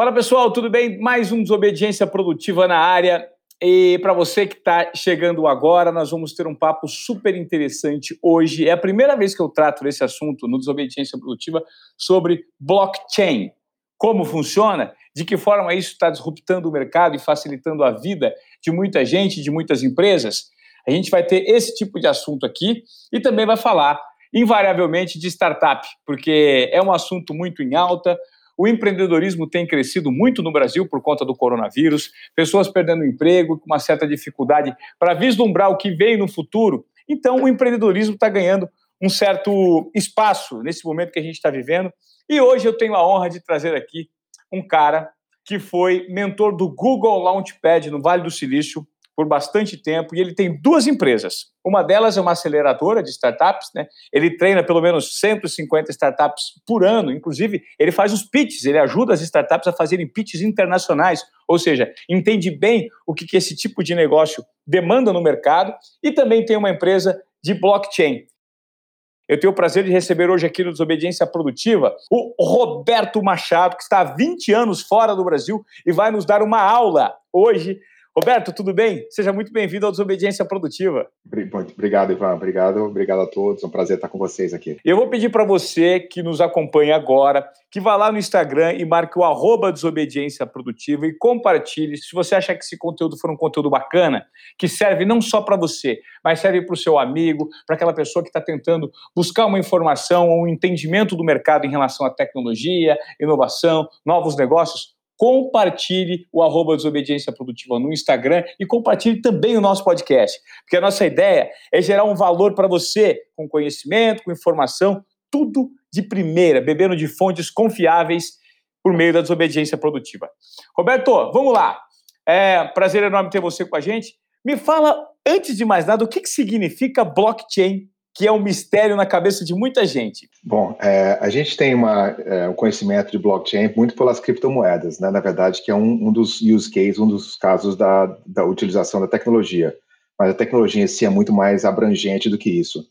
Fala pessoal, tudo bem? Mais um Desobediência Produtiva na área. E para você que está chegando agora, nós vamos ter um papo super interessante hoje. É a primeira vez que eu trato desse assunto no Desobediência Produtiva sobre blockchain. Como funciona? De que forma isso está disruptando o mercado e facilitando a vida de muita gente, de muitas empresas? A gente vai ter esse tipo de assunto aqui e também vai falar, invariavelmente, de startup, porque é um assunto muito em alta o empreendedorismo tem crescido muito no Brasil por conta do coronavírus, pessoas perdendo emprego, com uma certa dificuldade para vislumbrar o que vem no futuro. Então, o empreendedorismo está ganhando um certo espaço nesse momento que a gente está vivendo. E hoje eu tenho a honra de trazer aqui um cara que foi mentor do Google Launchpad no Vale do Silício, por bastante tempo e ele tem duas empresas. Uma delas é uma aceleradora de startups, né? Ele treina pelo menos 150 startups por ano, inclusive ele faz os pitches, ele ajuda as startups a fazerem pitches internacionais, ou seja, entende bem o que, que esse tipo de negócio demanda no mercado e também tem uma empresa de blockchain. Eu tenho o prazer de receber hoje aqui no Desobediência Produtiva o Roberto Machado, que está há 20 anos fora do Brasil e vai nos dar uma aula hoje Roberto, tudo bem? Seja muito bem-vindo ao Desobediência Produtiva. Obrigado, Ivan. Obrigado, obrigado a todos. É um prazer estar com vocês aqui. Eu vou pedir para você que nos acompanha agora, que vá lá no Instagram e marque o arroba Desobediência Produtiva e compartilhe. Se você achar que esse conteúdo for um conteúdo bacana, que serve não só para você, mas serve para o seu amigo, para aquela pessoa que está tentando buscar uma informação ou um entendimento do mercado em relação à tecnologia, inovação, novos negócios, compartilhe o arroba Desobediência Produtiva no Instagram e compartilhe também o nosso podcast. Porque a nossa ideia é gerar um valor para você com conhecimento, com informação, tudo de primeira, bebendo de fontes confiáveis por meio da desobediência produtiva. Roberto, vamos lá. É prazer enorme ter você com a gente. Me fala, antes de mais nada, o que, que significa blockchain que é um mistério na cabeça de muita gente? Bom, é, a gente tem uma, é, um conhecimento de blockchain muito pelas criptomoedas, né? na verdade, que é um, um dos use cases, um dos casos da, da utilização da tecnologia. Mas a tecnologia em si é muito mais abrangente do que isso.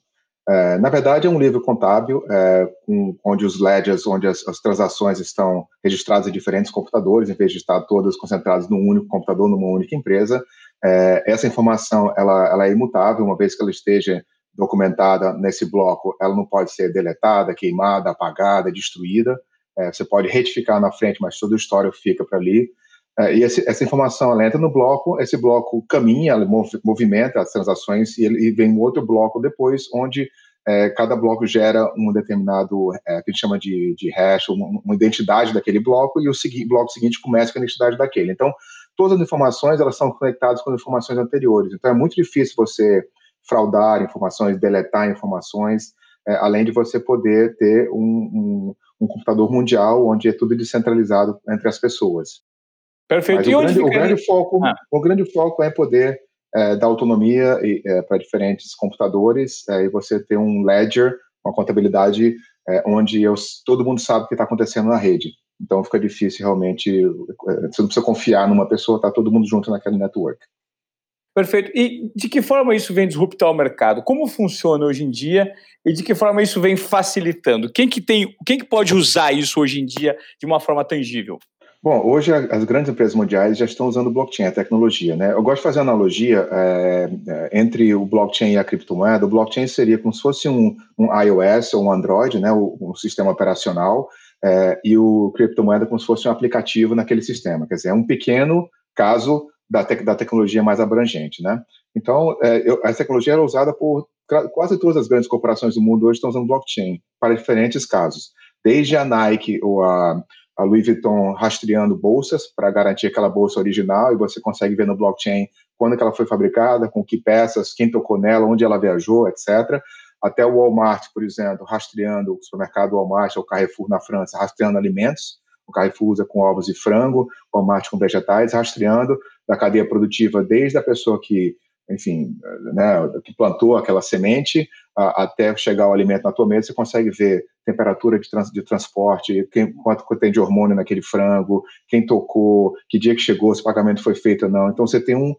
É, na verdade, é um livro contábil, é, com, onde os ledgers, onde as, as, transações estão registradas em diferentes computadores, em vez de estar todas concentradas num único computador, numa única empresa. É, essa informação ela, ela é imutável, uma vez que ela esteja documentada nesse bloco, ela não pode ser deletada, queimada, apagada, destruída. É, você pode retificar na frente, mas toda a história fica para ali. É, e esse, essa informação ela entra no bloco, esse bloco caminha, movimenta as transações e, ele, e vem um outro bloco depois, onde é, cada bloco gera um determinado, é, que a gente chama de, de hash, uma, uma, identidade daquele bloco, e o segui, bloco seguinte começa com a identidade daquele. Então, todas as informações elas são conectadas com as informações anteriores. Então, é muito difícil você fraudar informações, deletar informações, é, além de você poder ter um, um, um, computador mundial onde é tudo descentralizado entre as pessoas. Perfeito. Mas e o, grande, o grande foco, ah. o grande foco é poder é, dar autonomia é, para diferentes computadores é, e você ter um ledger, uma contabilidade é, onde eu, todo mundo sabe o que está acontecendo na rede. Então fica difícil realmente, é, você não precisa confiar numa pessoa, está todo mundo junto naquele network. Perfeito. E de que forma isso vem disruptar o mercado? Como funciona hoje em dia e de que forma isso vem facilitando? Quem que tem, quem que pode usar isso hoje em dia de uma forma tangível? Bom, hoje as grandes empresas mundiais já estão usando blockchain, a tecnologia, né? Eu gosto de fazer analogia é, entre o blockchain e a criptomoeda. O blockchain seria como se fosse um, um iOS ou um Android, né? Um, um sistema operacional, é, e o criptomoeda como se fosse um aplicativo naquele sistema. Quer dizer, é um pequeno caso da, te da tecnologia mais abrangente, né? Então, é, eu, a tecnologia era usada por quase todas as grandes corporações do mundo hoje estão usando blockchain para diferentes casos, desde a Nike ou a, a Louis Vuitton rastreando bolsas para garantir aquela bolsa original e você consegue ver no blockchain quando ela foi fabricada, com que peças, quem tocou nela, onde ela viajou, etc. Até o Walmart, por exemplo, rastreando o supermercado Walmart ou Carrefour na França, rastreando alimentos o Carrefour usa com ovos e frango, o Walmart com vegetais, rastreando da cadeia produtiva desde a pessoa que, enfim, né, que plantou aquela semente a, até chegar o alimento na tua mesa, você consegue ver temperatura de, trans, de transporte, quem, quanto tem de hormônio naquele frango, quem tocou, que dia que chegou, se o pagamento foi feito ou não. Então você tem um,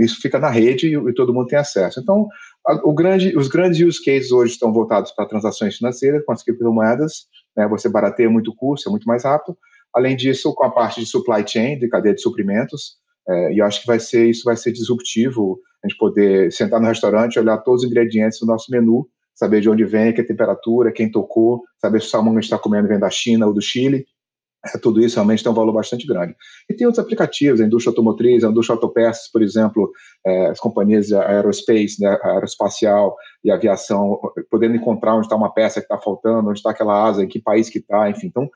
isso fica na rede e, todo mundo tem acesso. Então, a, grande, os grandes use cases hoje estão voltados para transações financeiras com as criptomoedas, né, você barateia muito o custo, é muito mais rápido. Além disso, com a parte de supply chain, de cadeia de suprimentos, é, e eu acho que vai ser isso vai ser disruptivo, a gente poder sentar no restaurante, olhar todos os ingredientes do nosso menu, saber de onde vem, que é temperatura, quem tocou, saber se o salmão que a gente está comendo vem da China ou do Chile, é, tudo isso realmente tem um valor bastante grande. E tem outros aplicativos, a indústria automotriz, a indústria autopeças, por exemplo, é, as companhias aerospace, né, aeroespacial e aviação, podendo encontrar onde está uma peça que está faltando, onde está aquela asa, em que país que está, enfim. Então,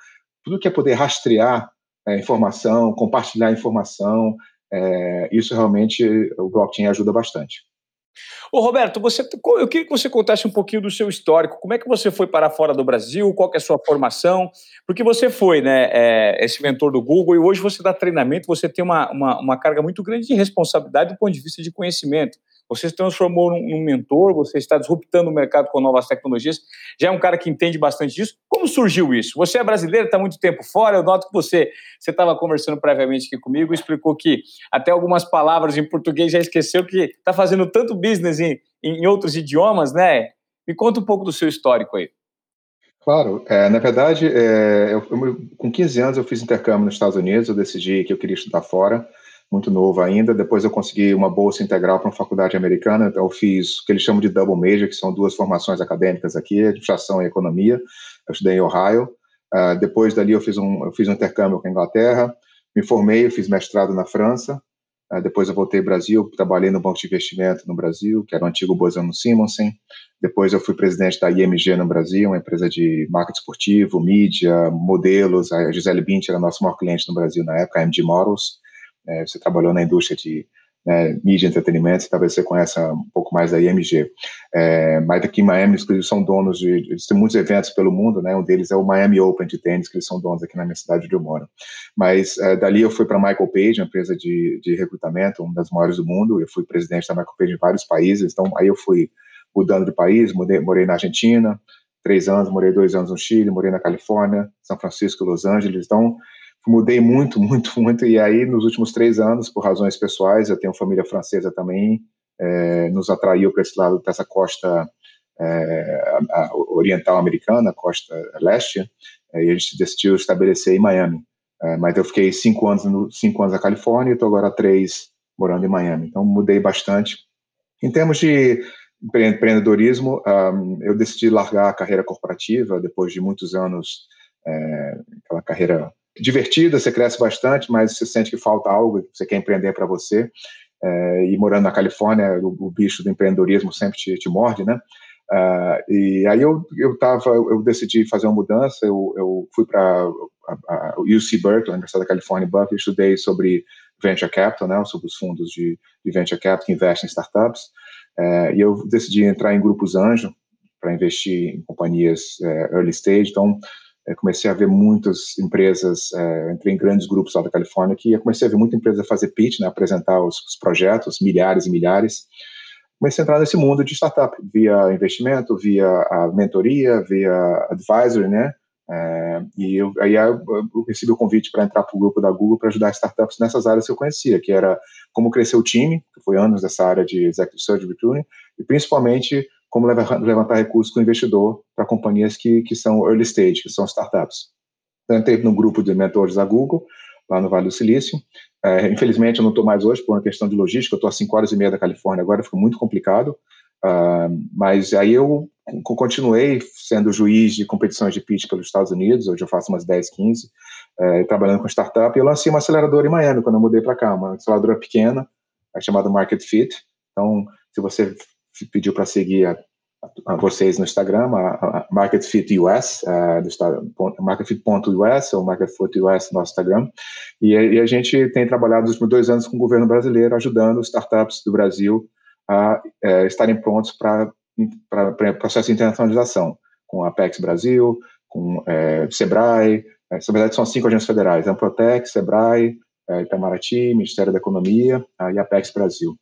tudo que é poder rastrear é, informação, compartilhar informação, é, isso realmente o blockchain ajuda bastante. Ô Roberto, você, eu queria que você contasse um pouquinho do seu histórico. Como é que você foi para fora do Brasil? Qual é a sua formação? Porque você foi, né, é, esse mentor do Google e hoje você dá treinamento, você tem uma, uma, uma carga muito grande de responsabilidade do ponto de vista de conhecimento. Você se transformou num, num, mentor, você está disruptando o mercado com novas tecnologias, já é um cara que entende bastante disso. Como surgiu isso? Você é brasileiro, está muito tempo fora, eu noto que você você estava conversando previamente aqui comigo, explicou que até algumas palavras em português já esqueceu que está fazendo tanto business em, em outros idiomas, né? Me conta um pouco do seu histórico aí. Claro, é, na verdade, é, eu, eu, com 15 anos eu fiz intercâmbio nos Estados Unidos, eu decidi que eu queria estudar fora, muito novo ainda. Depois eu consegui uma bolsa integral para uma faculdade americana, então eu fiz o que eles chamam de double major, que são duas formações acadêmicas aqui, administração e economia. Eu estudei em Ohio. Uh, depois dali eu fiz um eu fiz um intercâmbio com a Inglaterra, me formei, fiz mestrado na França. Uh, depois eu voltei ao Brasil, trabalhei no banco de investimento no Brasil, que era o antigo Bozano Simonsen. Depois eu fui presidente da IMG no Brasil, uma empresa de marketing esportivo, mídia, modelos. A Gisele Bint era nosso maior cliente no Brasil na época, a MG Models é, você trabalhou na indústria de né, mídia e entretenimento, talvez você conheça um pouco mais da IMG. É, mas aqui em Miami, eles são donos de, eles têm muitos eventos pelo mundo, né, um deles é o Miami Open de tênis, que eles são donos aqui na minha cidade onde eu moro. Mas é, dali eu fui para Michael Page, uma empresa de, de recrutamento, uma das maiores do mundo, eu fui presidente da Michael Page em vários países, então aí eu fui mudando de país, mudei, morei na Argentina, três anos, morei dois anos no Chile, morei na Califórnia, São Francisco, Los Angeles, então mudei muito, muito, muito. E aí, nos últimos três anos, por razões pessoais, eu tenho família francesa também, é, nos atraiu para esse lado dessa costa é, oriental americana, costa leste, é, e a gente decidiu estabelecer em Miami. É, mas eu fiquei cinco anos, no, cinco anos na Califórnia e estou agora três morando em Miami. Então, mudei bastante. Em termos de empreendedorismo, um, eu decidi largar a carreira corporativa depois de muitos anos, é, aquela carreira divertida, você cresce bastante, mas você sente que falta algo, você quer empreender para você. É, e morando na Califórnia, o, o, bicho do empreendedorismo sempre te, te morde, né? Uh, e aí eu eu tava eu decidi fazer uma mudança eu, eu fui para o UC Berkeley, Universidade da Califórnia Berkeley, estudei sobre venture capital, né, sobre os fundos de, de venture capital que investem em startups. Uh, e eu decidi entrar em grupos anjo para investir em companhias uh, early stage. Então é, comecei a ver muitas empresas, é, entrei em grandes grupos lá da Califórnia, que comecei a ver muita empresa fazer pitch, né, apresentar os, os, projetos, milhares e milhares. Comecei a entrar nesse mundo de startup, via investimento, via a mentoria, via advisory, né, é, e eu, aí eu, eu recebi o convite para entrar para o grupo da Google para ajudar startups nessas áreas que eu conhecia, que era como crescer o time, que foi anos dessa área de executive search recruiting, e principalmente como levantar recursos com o investidor para companhias que, que são early stage, que são startups. Então, eu entrei no grupo de mentores da Google, lá no Vale do Silício. É, infelizmente, eu não estou mais hoje por uma questão de logística, eu estou a 5 horas e meia da Califórnia agora, ficou muito complicado. Uh, mas aí eu continuei sendo juiz de competições de pitch pelos Estados Unidos, hoje eu faço umas 10, 15, é, trabalhando com startup, e eu lancei uma aceleradora em Miami quando eu mudei para cá, uma aceleradora pequena, é chamada Market Fit. Então, se você pediu para seguir a, a, vocês no Instagram, a, a MarketFit US, do MarketFit.us ou MarketFit US no Instagram, e, e, a gente tem trabalhado nos últimos dois anos com o governo brasileiro, ajudando startups do Brasil a é, estarem prontos para processo de internacionalização, com a Apex Brasil, com é, Sebrae, é, na verdade são cinco agências federais, Amprotec, Sebrae, é, Itamaraty, Ministério da Economia e Apex Brasil.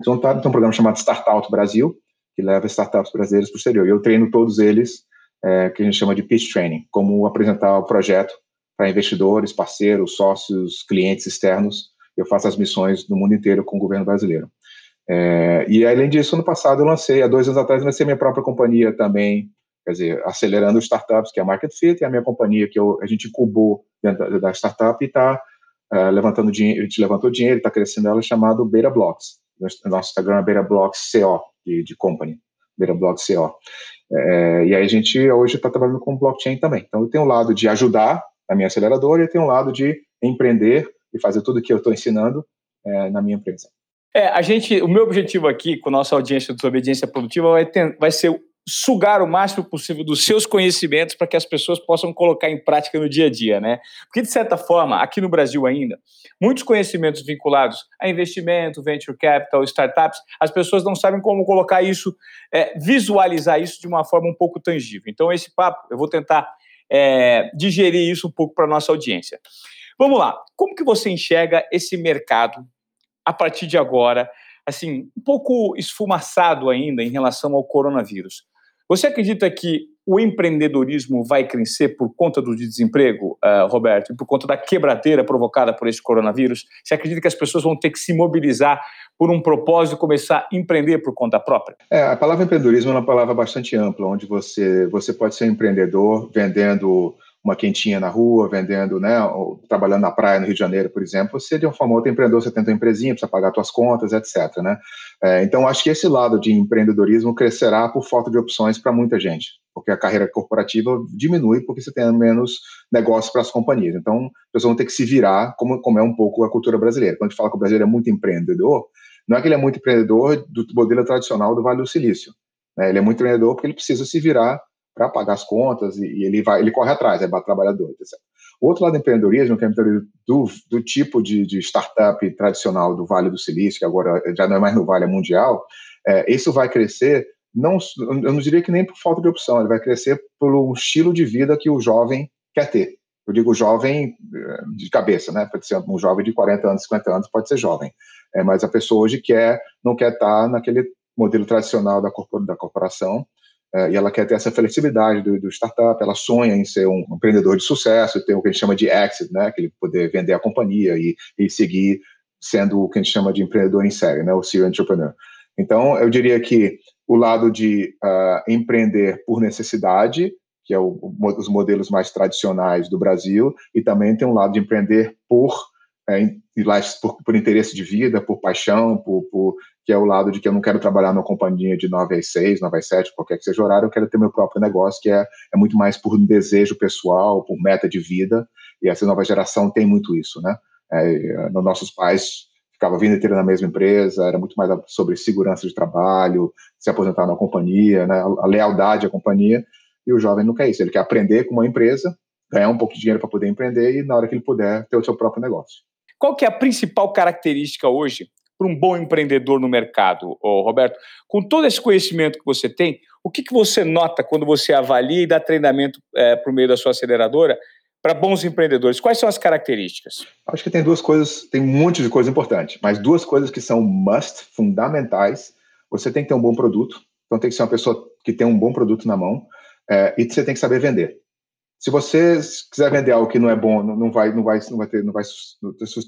Então, tá, tem um programa chamado Startup Brasil, que leva startups brasileiras para o exterior. E eu treino todos eles, é, que a gente chama de pitch training, como apresentar o projeto para investidores, parceiros, sócios, clientes externos. Eu faço as missões no mundo inteiro com o governo brasileiro. É, e além disso, no passado eu lancei, há dois anos atrás, eu lancei minha própria companhia também quer dizer, acelerando startups, que é a Market Fit, e a minha companhia, que eu, a gente incubou dentro da, da startup e está uh, é, levantando dinheiro, a gente levantou dinheiro, está crescendo ela, chamado Beira Blocks. Nosso Instagram é Beira Blocks CO, de, de company, Beira Blocks CO. É, e aí a gente hoje está trabalhando com blockchain também. Então, eu tenho um lado de ajudar a minha aceleradora e tenho um lado de empreender e fazer tudo que eu estou ensinando é, na minha empresa. É, a gente, o meu objetivo aqui com a nossa audiência de desobediência produtiva vai, ter, vai ser sugar o máximo possível dos seus conhecimentos para que as pessoas possam colocar em prática no dia a dia, né? Porque, de certa forma, aqui no Brasil ainda, muitos conhecimentos vinculados a investimento, venture capital, startups, as pessoas não sabem como colocar isso, é, visualizar isso de uma forma um pouco tangível. Então, esse papo, eu vou tentar é, digerir isso um pouco para a nossa audiência. Vamos lá, como que você enxerga esse mercado a partir de agora, assim, um pouco esfumaçado ainda em relação ao coronavírus? Você acredita que o empreendedorismo vai crescer por conta do desemprego, uh, Roberto, e por conta da quebradeira provocada por esse coronavírus? Você acredita que as pessoas vão ter que se mobilizar por um propósito começar a empreender por conta própria? É, a palavra empreendedorismo é uma palavra bastante ampla, onde você, você pode ser empreendedor vendendo uma quentinha na rua, vendendo, né, ou trabalhando na praia no Rio de Janeiro, por exemplo, você de uma forma ou outra empreendedor, você tem uma empresinha, precisa pagar suas contas, etc. Né? É, então, acho que esse lado de empreendedorismo crescerá por falta de opções para muita gente, porque a carreira corporativa diminui porque você tem menos negócios para as companhias. Então, as pessoas vão ter que se virar, como, como é um pouco a cultura brasileira. Quando a gente fala que o brasileiro é muito empreendedor, não é que ele é muito empreendedor do modelo tradicional do Vale do Silício. Né? Ele é muito empreendedor porque ele precisa se virar para pagar as contas e, e, ele vai, ele corre atrás, é trabalhador, etc. O outro lado do empreendedorismo, que é o do, do tipo de, de, startup tradicional do Vale do Silício, que agora já não é mais no Vale, é mundial, é, isso vai crescer, não, eu não diria que nem por falta de opção, ele vai crescer pelo estilo de vida que o jovem quer ter. Eu digo jovem é, de cabeça, né? Pode ser um jovem de 40 anos, 50 anos, pode ser jovem. É, mas a pessoa hoje quer, não quer estar naquele modelo tradicional da, corpor, da corporação, e ela quer ter essa flexibilidade do, do, startup, ela sonha em ser um empreendedor de sucesso, ter o que a gente chama de exit, né, que ele poder vender a companhia e, e seguir sendo o que a gente chama de empreendedor em série, né, o serial entrepreneur. Então, eu diria que o lado de uh, empreender por necessidade, que é o, os modelos mais tradicionais do Brasil, e também tem um lado de empreender por é, por, por, interesse de vida, por paixão, por, por, que é o lado de que eu não quero trabalhar numa companhia de 9 às 6, 9 às 7, qualquer que seja o horário, eu quero ter meu próprio negócio, que é, é muito mais por um desejo pessoal, por meta de vida, e essa nova geração tem muito isso, né? É, nossos pais ficavam a vida inteira na mesma empresa, era muito mais sobre segurança de trabalho, se aposentar na companhia, né? a lealdade à companhia, e o jovem não quer isso, ele quer aprender com uma empresa, ganhar um pouco de dinheiro para poder empreender e na hora que ele puder ter o seu próprio negócio. Qual que é a principal característica hoje para um bom empreendedor no mercado, Roberto? Com todo esse conhecimento que você tem, o que, que você nota quando você avalia e dá treinamento é, por meio da sua aceleradora para bons empreendedores? Quais são as características? Acho que tem duas coisas, tem um monte de coisa importante, mas duas coisas que são must, fundamentais. Você tem que ter um bom produto, então tem que ser uma pessoa que tem um bom produto na mão, é, e você tem que saber vender. Se você quiser vender algo que não é bom, não vai, não vai, não vai ter, não vai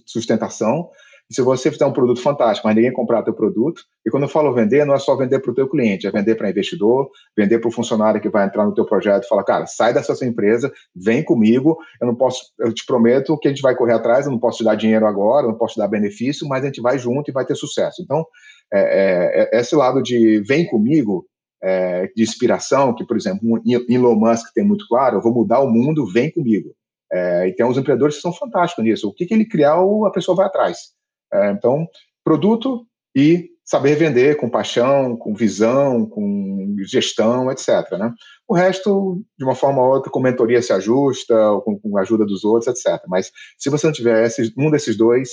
sustentação. Se você fizer um produto fantástico, mas ninguém comprar teu produto, e quando eu falo vender, não é só vender para o teu cliente, é vender para investidor, vender para o funcionário que vai entrar no teu projeto e falar, cara, sai dessa sua empresa, vem comigo, eu não posso, eu te prometo que a gente vai correr atrás, eu não posso te dar dinheiro agora, eu não posso te dar benefício, mas a gente vai junto e vai ter sucesso. Então, é, é, é esse lado de vem comigo é, de inspiração, que, por exemplo, Elon Musk tem muito claro, eu vou mudar o mundo, vem comigo. É, e tem uns empreendedores que são fantásticos nisso. O que, que ele criar, a pessoa vai atrás. É, então, produto e saber vender com paixão, com visão, com gestão, etc. Né? O resto, de uma forma ou outra, com mentoria se ajusta, com, com a ajuda dos outros, etc. Mas se você não tiver esses, um desses dois,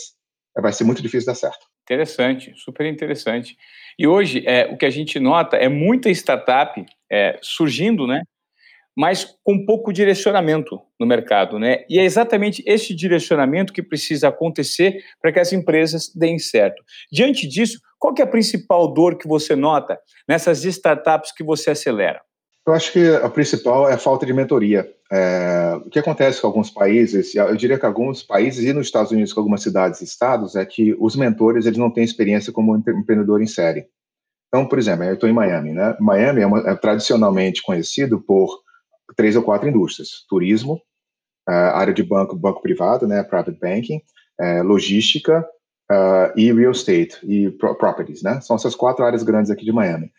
vai ser muito difícil dar certo. Interessante, super interessante. E hoje, é, o que a gente nota é muita startup é, surgindo, né? Mas com pouco direcionamento no mercado, né? E é exatamente esse direcionamento que precisa acontecer para que as empresas deem certo. Diante disso, qual é a principal dor que você nota nessas startups que você acelera? Eu acho que a principal é a falta de mentoria. É, o que acontece com alguns países, eu diria que alguns países e nos Estados Unidos com algumas cidades e estados, é que os mentores eles não têm experiência como empreendedor em série. Então, por exemplo, eu estou em Miami, né? Miami é, uma, é, tradicionalmente conhecido por três ou quatro indústrias: turismo, uh, área de banco, banco privado, né? Private banking, uh, logística uh, e real estate e pro properties, né? São essas quatro áreas grandes aqui de Miami.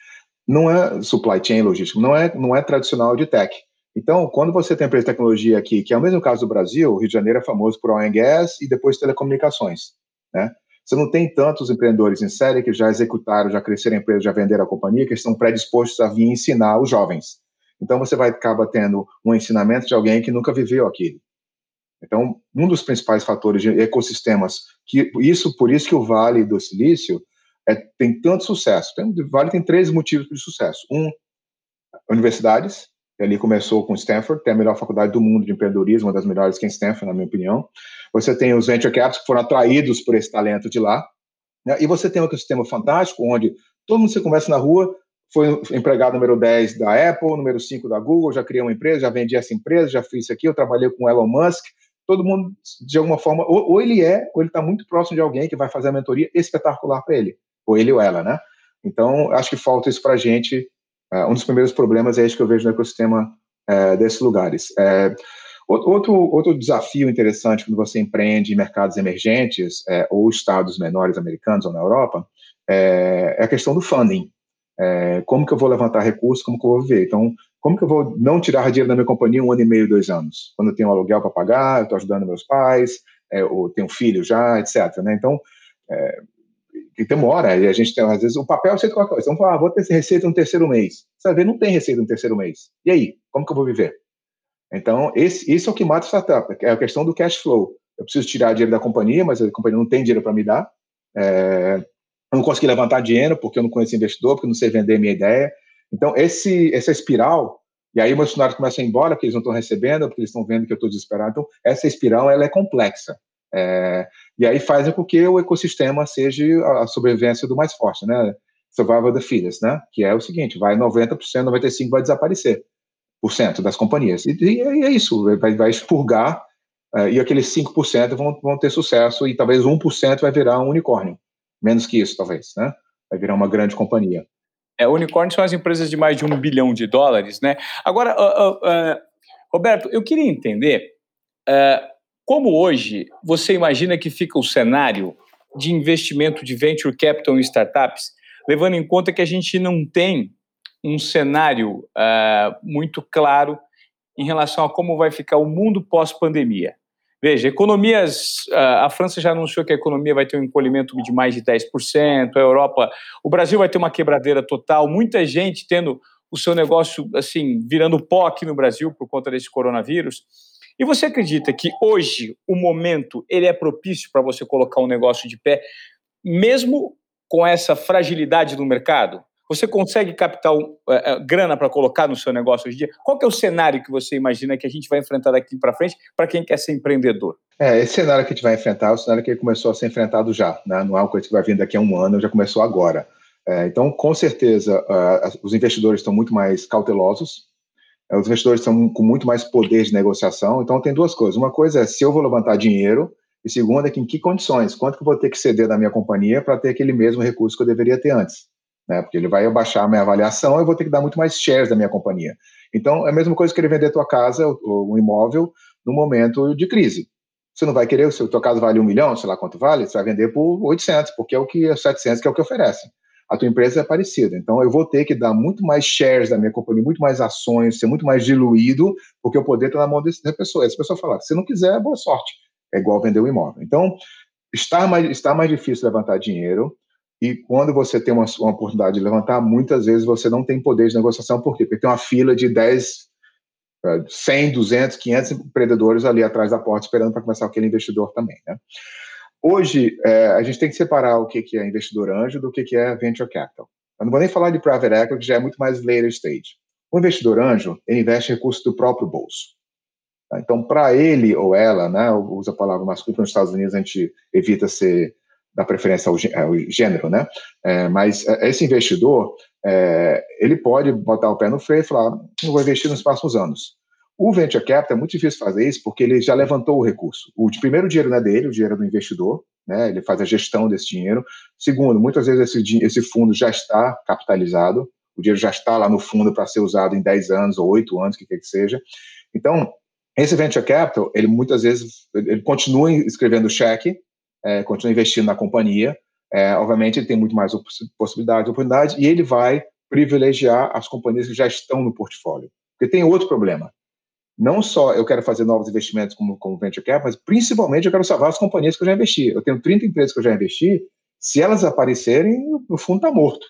Não é supply chain logístico, não é não é tradicional de tech. Então, quando você tem empresa de tecnologia aqui, que é o mesmo caso do Brasil, o Rio de Janeiro é famoso por oil gas e depois telecomunicações, né? Você não tem tantos empreendedores em série que já executaram, já cresceram a empresa, já venderam a companhia, que estão predispostos a vir ensinar os jovens. Então, você vai acabar tendo um ensinamento de alguém que nunca viveu aquilo. Então, um dos principais fatores de ecossistemas, que isso por isso que o Vale do Silício é, tem tanto sucesso. Tem, o Vale tem três motivos de sucesso. Um, universidades, ali começou com Stanford, tem a melhor faculdade do mundo de empreendedorismo, uma das melhores que é Stanford, na minha opinião. Você tem os venture caps que foram atraídos por esse talento de lá. Né? E você tem um ecossistema fantástico, onde todo mundo que você conversa na rua foi empregado número 10 da Apple, número 5 da Google, já criei uma empresa, já vendi essa empresa, já fiz isso aqui, eu trabalhei com Elon Musk. Todo mundo, de alguma forma, ou, ou ele é, ou ele está muito próximo de alguém que vai fazer a mentoria espetacular para ele, ou ele ou ela, né? Então, acho que falta isso para a gente. Uh, um dos primeiros problemas é isso que eu vejo no ecossistema uh, desses lugares. Uh, Outro, outro desafio interessante quando você empreende em mercados emergentes é, ou estados menores americanos ou na Europa é, é a questão do funding. É, como que eu vou levantar recursos, como que eu vou viver? Então, como que eu vou não tirar dinheiro da minha companhia um ano e meio, dois anos? Quando eu tenho um aluguel para pagar, eu estou ajudando meus pais, é, ou tenho filho já, etc. Né? Então, é, demora, e a gente tem, às vezes, o papel é qualquer coisa. Então, ah, vou ter receita no terceiro mês. Você vai ver, não tem receita no terceiro mês. E aí, como que eu vou viver? Então, esse, esse é o que mata a startup, é a questão do cash flow. Eu preciso tirar dinheiro da companhia, mas a companhia não tem dinheiro para me dar. É, não consegui levantar dinheiro porque eu não conheço investidor, porque não sei vender minha ideia. Então, esse, essa espiral, e aí meus funcionários começam a ir embora porque eles não estão recebendo, porque eles estão vendo que eu estou desesperado. Então, essa espiral ela é complexa. É, e aí faz com que o ecossistema seja a sobrevivência do mais forte, né? Survival the fittest, né? Que é o seguinte, vai 90%, 95% vai desaparecer das companhias. E, e é isso, vai, vai expurgar, uh, e aqueles 5% vão, vão ter sucesso, e talvez 1% vai virar um unicórnio. Menos que isso, talvez, né? Vai virar uma grande companhia. É, unicórnios são as empresas de mais de um bilhão de dólares, né? Agora, uh, uh, Roberto, eu queria entender como hoje você imagina que fica o cenário de investimento de venture capital em startups, levando em conta que a gente não tem um cenário uh, muito claro em relação a como vai ficar o mundo pós-pandemia. Veja, economias, uh, a França já anunciou que a economia vai ter um encolhimento de mais de 10%, a Europa, o Brasil vai ter uma quebradeira total, muita gente tendo o seu negócio assim virando pó aqui no Brasil por conta desse coronavírus. E você acredita que hoje o momento ele é propício para você colocar um negócio de pé, mesmo com essa fragilidade do mercado? Você consegue captar uh, uh, grana para colocar no seu negócio hoje em dia? Qual é o cenário que você imagina que a gente vai enfrentar daqui para frente para quem quer ser empreendedor? É, esse cenário que a gente vai enfrentar é o cenário que começou a ser enfrentado já, né? não é uma coisa que vai vir daqui a um ano, já começou agora. É, então, com certeza, uh, os investidores estão muito mais cautelosos, é, os investidores estão com muito mais poder de negociação. Então, tem duas coisas. Uma coisa é se eu vou levantar dinheiro, e segunda é que em que condições, quanto que eu vou ter que ceder da minha companhia para ter aquele mesmo recurso que eu deveria ter antes né? Porque ele vai abaixar a minha avaliação, eu vou ter que dar muito mais shares da minha companhia. Então, é a mesma coisa que ele vender a tua casa, um imóvel, no momento de crise. Você não vai querer, se a tua casa vale um milhão, sei lá quanto vale, você vai vender por 800, porque é o que é 700, que é o que oferece. A tua empresa é parecida. Então, eu vou ter que dar muito mais shares da minha companhia, muito mais ações, ser muito mais diluído, porque o poder está na mão dessa pessoa. Essa pessoa fala, se não quiser, boa sorte. É igual vender um imóvel. Então, está mais, está mais difícil levantar dinheiro, e quando você tem uma, uma, oportunidade de levantar, muitas vezes você não tem poder de negociação, por quê? Porque tem uma fila de 10, 100, 200, 500 empreendedores ali atrás da porta esperando para começar aquele investidor também, né? Hoje, é, a gente tem que separar o que, que é investidor anjo do que, que é venture capital. Eu não vou nem falar de private equity, que já é muito mais later stage. O investidor anjo, ele investe recursos do próprio bolso. Tá? Então, para ele ou ela, né, usa a palavra masculina nos Estados Unidos, a gente evita ser da preferência ao, gênero, né? É, mas é, esse investidor, é, ele pode botar o pé no freio e falar, não vou investir nos próximos anos. O venture capital é muito difícil fazer isso porque ele já levantou o recurso. O primeiro dinheiro não é dele, o dinheiro é do investidor, né? Ele faz a gestão desse dinheiro. Segundo, muitas vezes esse, esse fundo já está capitalizado, o dinheiro já está lá no fundo para ser usado em 10 anos ou 8 anos, o que quer que seja. Então, esse venture capital, ele muitas vezes ele continua escrevendo cheque, é, continua investindo na companhia. É, obviamente, ele tem muito mais possibilidade, oportunidade, e ele vai privilegiar as companhias que já estão no portfólio. Porque tem outro problema. Não só eu quero fazer novos investimentos como, como venture capital, mas principalmente eu quero salvar as companhias que eu já investi. Eu tenho 30 empresas que eu já investi, se elas aparecerem, o fundo está morto.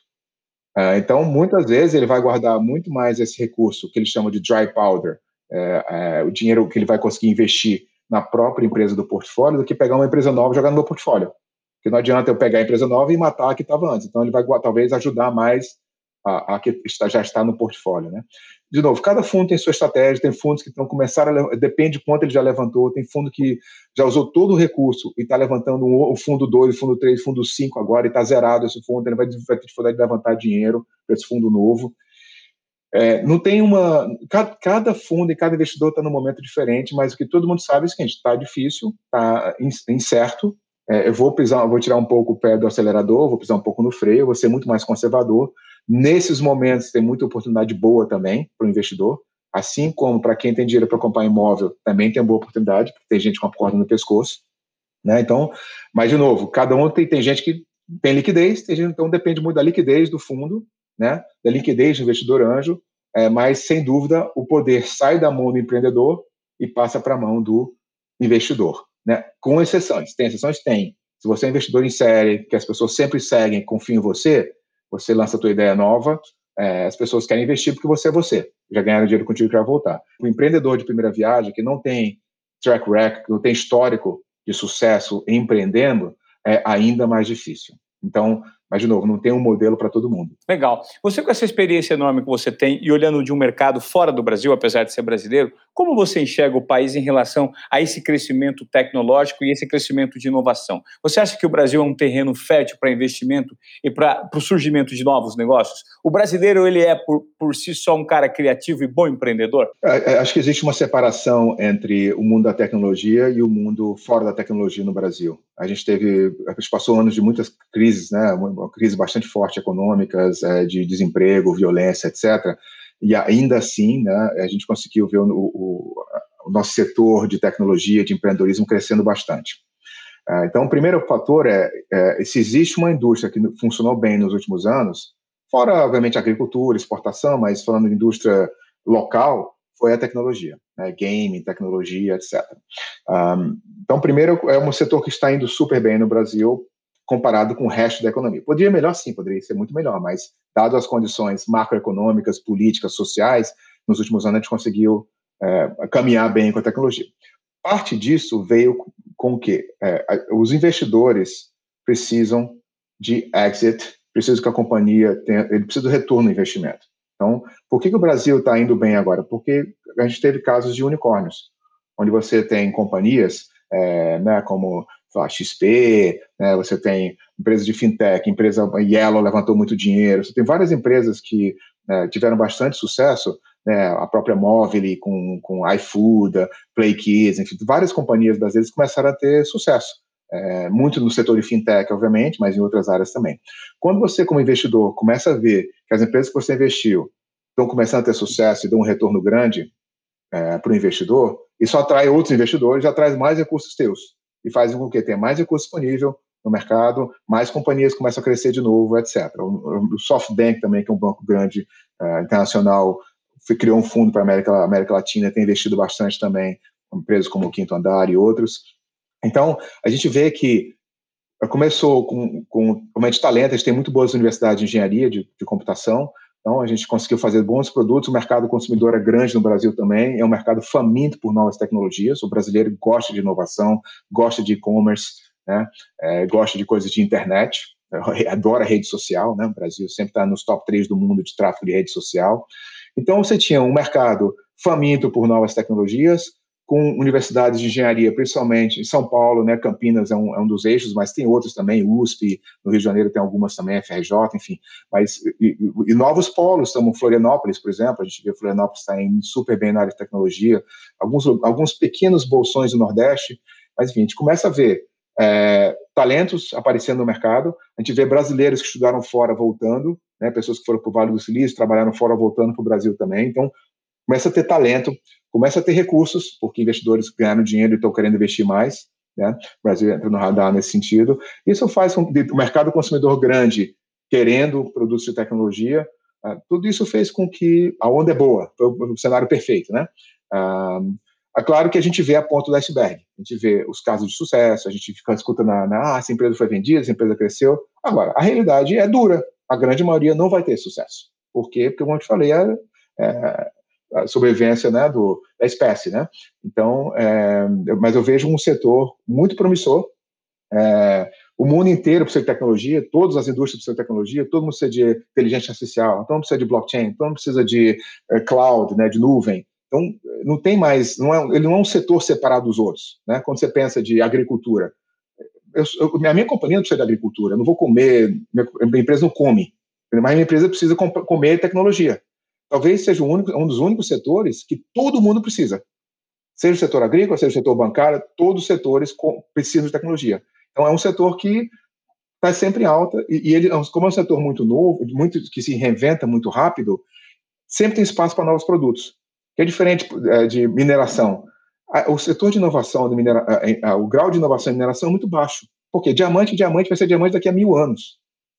É, então, muitas vezes, ele vai guardar muito mais esse recurso, que ele chama de dry powder, é, é, o dinheiro que ele vai conseguir investir na própria empresa do portfólio, do que pegar uma empresa nova e jogar no meu portfólio. Porque não adianta eu pegar a empresa nova e matar a que estava antes. Então, ele vai talvez ajudar mais a, a que está, já está no portfólio. Né? De novo, cada fundo tem sua estratégia, tem fundos que estão começando, a, depende de quanto ele já levantou, tem fundo que já usou todo o recurso e está levantando um, o fundo 2, o fundo 3, o fundo 5 agora, e está zerado esse fundo, ele vai, vai ter dificuldade de levantar dinheiro para esse fundo novo. É, não tem uma. Cada, cada, fundo e cada investidor está num momento diferente, mas o que todo mundo sabe é o seguinte: está difícil, está incerto. É, eu vou pisar, vou tirar um pouco o pé do acelerador, vou pisar um pouco no freio, vou ser muito mais conservador. Nesses momentos tem muita oportunidade boa também para o investidor, assim como para quem tem dinheiro para comprar imóvel também tem boa oportunidade, porque tem gente com a corda no pescoço, né? Então, mas de novo, cada um tem, tem gente que tem liquidez, tem gente, então depende muito da liquidez do fundo, né? Da liquidez do investidor anjo, é, mas sem dúvida o poder sai da mão do empreendedor e passa para a mão do investidor, né? Com exceções, tem exceções, tem. Se você é investidor em série, que as pessoas sempre seguem, confiam em você, você lança a tua ideia nova, é, as pessoas querem investir porque você é você. Já ganharam dinheiro contigo que vai voltar. O empreendedor de primeira viagem, que não tem track record, não tem histórico de sucesso empreendendo, é ainda mais difícil. Então, mas, de novo, não tem um modelo para todo mundo. Legal. Você, com essa experiência enorme que você tem e olhando de um mercado fora do Brasil, apesar de ser brasileiro, como você enxerga o país em relação a esse crescimento tecnológico e esse crescimento de inovação? Você acha que o Brasil é um terreno fértil para investimento e para o surgimento de novos negócios? O brasileiro, ele é, por, por si só, um cara criativo e bom empreendedor? É, é, acho que existe uma separação entre o mundo da tecnologia e o mundo fora da tecnologia no Brasil. A gente teve, a gente passou anos de muitas crises, né? Uma crise bastante forte econômicas, é, de desemprego, violência, etc. E ainda assim, né, a gente conseguiu ver o, o, o nosso setor de tecnologia, de empreendedorismo crescendo bastante. É, então, o primeiro fator é, é, se existe uma indústria que funcionou bem nos últimos anos, fora, obviamente, agricultura, exportação, mas falando de indústria local, foi a tecnologia, né? game, tecnologia, etc. Um, então, primeiro, é um setor que está indo super bem no Brasil, comparado com o resto da economia. Poderia melhor, sim, poderia ser muito melhor, mas, dado as condições macroeconômicas, políticas, sociais, nos últimos anos a gente conseguiu é, caminhar bem com a tecnologia. Parte disso veio com o quê? É, os investidores precisam de exit, precisam que a companhia tenha, ele precisa do retorno do investimento. Então, por que, que o Brasil está indo bem agora? Porque a gente teve casos de unicórnios, onde você tem companhias é, né, como a XP, né, você tem empresas de fintech, empresa Yellow levantou muito dinheiro, você tem várias empresas que né, tiveram bastante sucesso, né, a própria Mobile com, com iFood, Play Kids, enfim, várias companhias brasileiras começaram a ter sucesso. É, muito no setor de fintech, obviamente, mas em outras áreas também. Quando você, como investidor, começa a ver que as empresas que você investiu estão começando a ter sucesso e dão um retorno grande é, para o investidor, isso atrai outros investidores e atrai mais recursos teus e faz com que tenha mais recurso disponível no mercado, mais companhias começam a crescer de novo, etc. O, SoftBank também, que é um banco grande uh, internacional, criou um fundo para a América, América Latina, tem investido bastante também, empresas como o Quinto Andar e outros. Então, a gente vê que começou com, com realmente talento, a gente tem muito boas universidades de engenharia, de, de computação, então, a gente conseguiu fazer bons produtos. O mercado consumidor é grande no Brasil também. É um mercado faminto por novas tecnologias. O brasileiro gosta de inovação, gosta de e-commerce, né? É, gosta de coisas de internet, adora rede social. Né? O Brasil sempre está nos top 3 do mundo de tráfego de rede social. Então, você tinha um mercado faminto por novas tecnologias, com universidades de engenharia, principalmente em São Paulo, né, Campinas é um, é um, dos eixos, mas tem outros também, USP, no Rio de Janeiro tem algumas também, FRJ, enfim, mas e, e novos polos, como Florianópolis, por exemplo, a gente vê Florianópolis está indo super bem na área de tecnologia, alguns, alguns pequenos bolsões do Nordeste, mas enfim, a gente começa a ver é, talentos aparecendo no mercado, a gente vê brasileiros que estudaram fora voltando, né, pessoas que foram para o Vale do Silício, trabalharam fora voltando para o Brasil também. Então, começa a ter talento, começa a ter recursos, porque investidores ganharam dinheiro e estão querendo investir mais. Né? O Brasil entra no radar nesse sentido. Isso faz com que o mercado consumidor grande querendo produtos de tecnologia, uh, tudo isso fez com que a onda é boa, foi o cenário perfeito, né? Uh, é claro que a gente vê a ponta do iceberg, a gente vê os casos de sucesso, a gente fica escutando, na, na, ah, essa empresa foi vendida, essa empresa cresceu. Agora, a realidade é dura, a grande maioria não vai ter sucesso. Por quê? Porque, como eu te falei, é, é a sobrevivência né, do, da espécie. Né? Então, é, mas eu vejo um setor muito promissor. É, o mundo inteiro precisa de tecnologia, todas as indústrias precisam de tecnologia, todo mundo precisa de inteligência artificial, todo mundo precisa de blockchain, todo mundo precisa de é, cloud, né, de nuvem. Então, não tem mais, não é, ele não é um setor separado dos outros. Né? Quando você pensa de agricultura, eu, eu, a minha companhia não precisa de agricultura, eu não vou comer, minha, minha empresa não come, mas minha empresa precisa comer tecnologia talvez seja único, um dos únicos setores que todo mundo precisa. Seja o setor agrícola, seja o setor bancário, todos os setores precisam de tecnologia. Então, é um setor que está sempre em alta, e, e, ele, como é um setor muito novo, muito que se reinventa muito rápido, sempre tem espaço para novos produtos. Que é diferente é, de mineração. O setor de inovação, minera, o grau de inovação em mineração é muito baixo. Porque diamante, diamante vai ser diamante daqui a mil anos.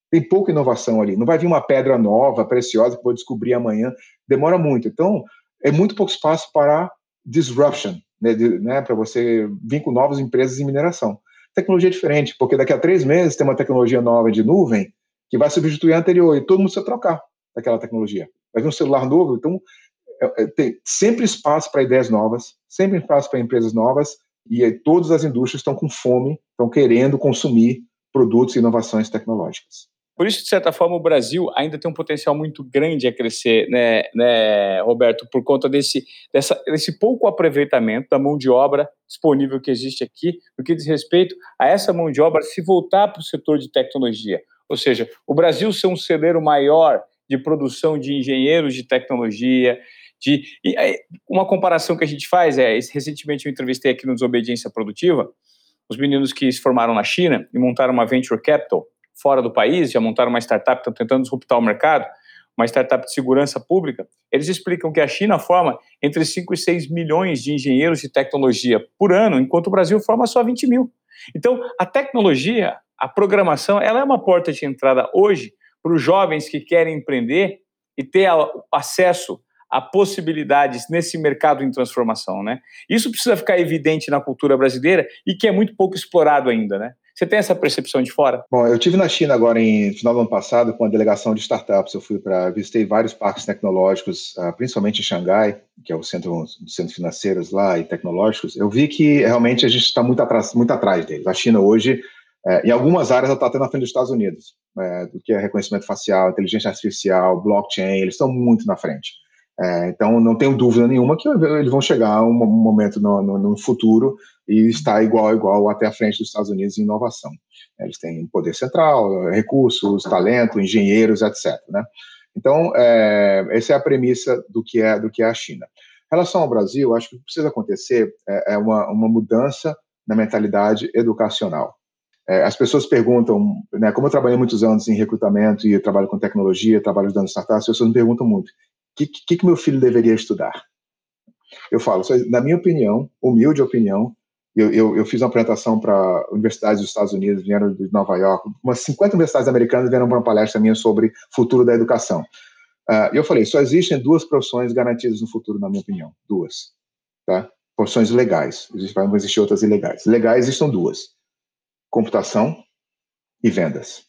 Tem pouca inovação ali. Não vai vir uma pedra nova, preciosa, que vou descobrir amanhã. Demora muito. Então, é muito pouco espaço para disruption, né, né, para você vir com novas empresas em mineração. Tecnologia é diferente, porque daqui a três meses tem uma tecnologia nova de nuvem que vai substituir a anterior e todo mundo precisa trocar daquela tecnologia. Vai vir um celular novo, então é, é, tem sempre espaço para ideias novas, sempre espaço para empresas novas e todas as indústrias estão com fome, estão querendo consumir produtos e inovações tecnológicas. Por isso, de certa forma, o Brasil ainda tem um potencial muito grande a crescer, né, né Roberto, por conta desse, dessa, desse pouco aproveitamento da mão de obra disponível que existe aqui, no que diz respeito a essa mão de obra se voltar para o setor de tecnologia. Ou seja, o Brasil ser um celeiro maior de produção de engenheiros de tecnologia, de e, uma comparação que a gente faz é, recentemente eu entrevistei aqui no Desobediência Produtiva, os meninos que se formaram na China e montaram uma venture capital fora do país, já montaram uma startup, estão tentando disruptar o mercado, uma startup de segurança pública, eles explicam que a China forma entre 5 e 6 milhões de engenheiros de tecnologia por ano, enquanto o Brasil forma só 20 mil. Então, a tecnologia, a programação, ela é uma porta de entrada hoje para os jovens que querem empreender e ter acesso a possibilidades nesse mercado em transformação, né? Isso precisa ficar evidente na cultura brasileira e que é muito pouco explorado ainda, né? Você tem essa percepção de fora? Bom, eu tive na China agora em final do ano passado com a delegação de startups. Eu fui para visitei vários parques tecnológicos, ah, principalmente em Xangai, que é o centro dos centros financeiros lá e tecnológicos. Eu vi que realmente a gente está muito atrás, muito atrás deles. A China hoje, é, em algumas áreas, ela está até na frente dos Estados Unidos, é, do que é reconhecimento facial, inteligência artificial, blockchain. Eles estão muito na frente. É, então, não tenho dúvida nenhuma que eles vão chegar um, momento no, no, no, futuro e estar igual igual até a frente dos Estados Unidos em inovação. Eles têm poder central, recursos, talento, engenheiros, etc. Né? Então, é, essa é a premissa do que é do que é a China. Em relação ao Brasil, acho que o que precisa acontecer é, é uma, uma mudança na mentalidade educacional. É, as pessoas perguntam, né, como eu trabalhei muitos anos em recrutamento e trabalho com tecnologia, trabalho ajudando startups, as pessoas me perguntam muito, que, que, que meu filho deveria estudar? Eu falo, na minha opinião, humilde opinião, eu, eu, eu fiz uma apresentação para universidades dos Estados Unidos, vieram de Nova York, umas 50 universidades americanas vieram para uma palestra minha sobre futuro da educação. Uh, eu falei, só existem duas profissões garantidas no futuro, na minha opinião, duas, tá? Profissões legais, vão existir outras ilegais. Legais existem duas, computação e vendas.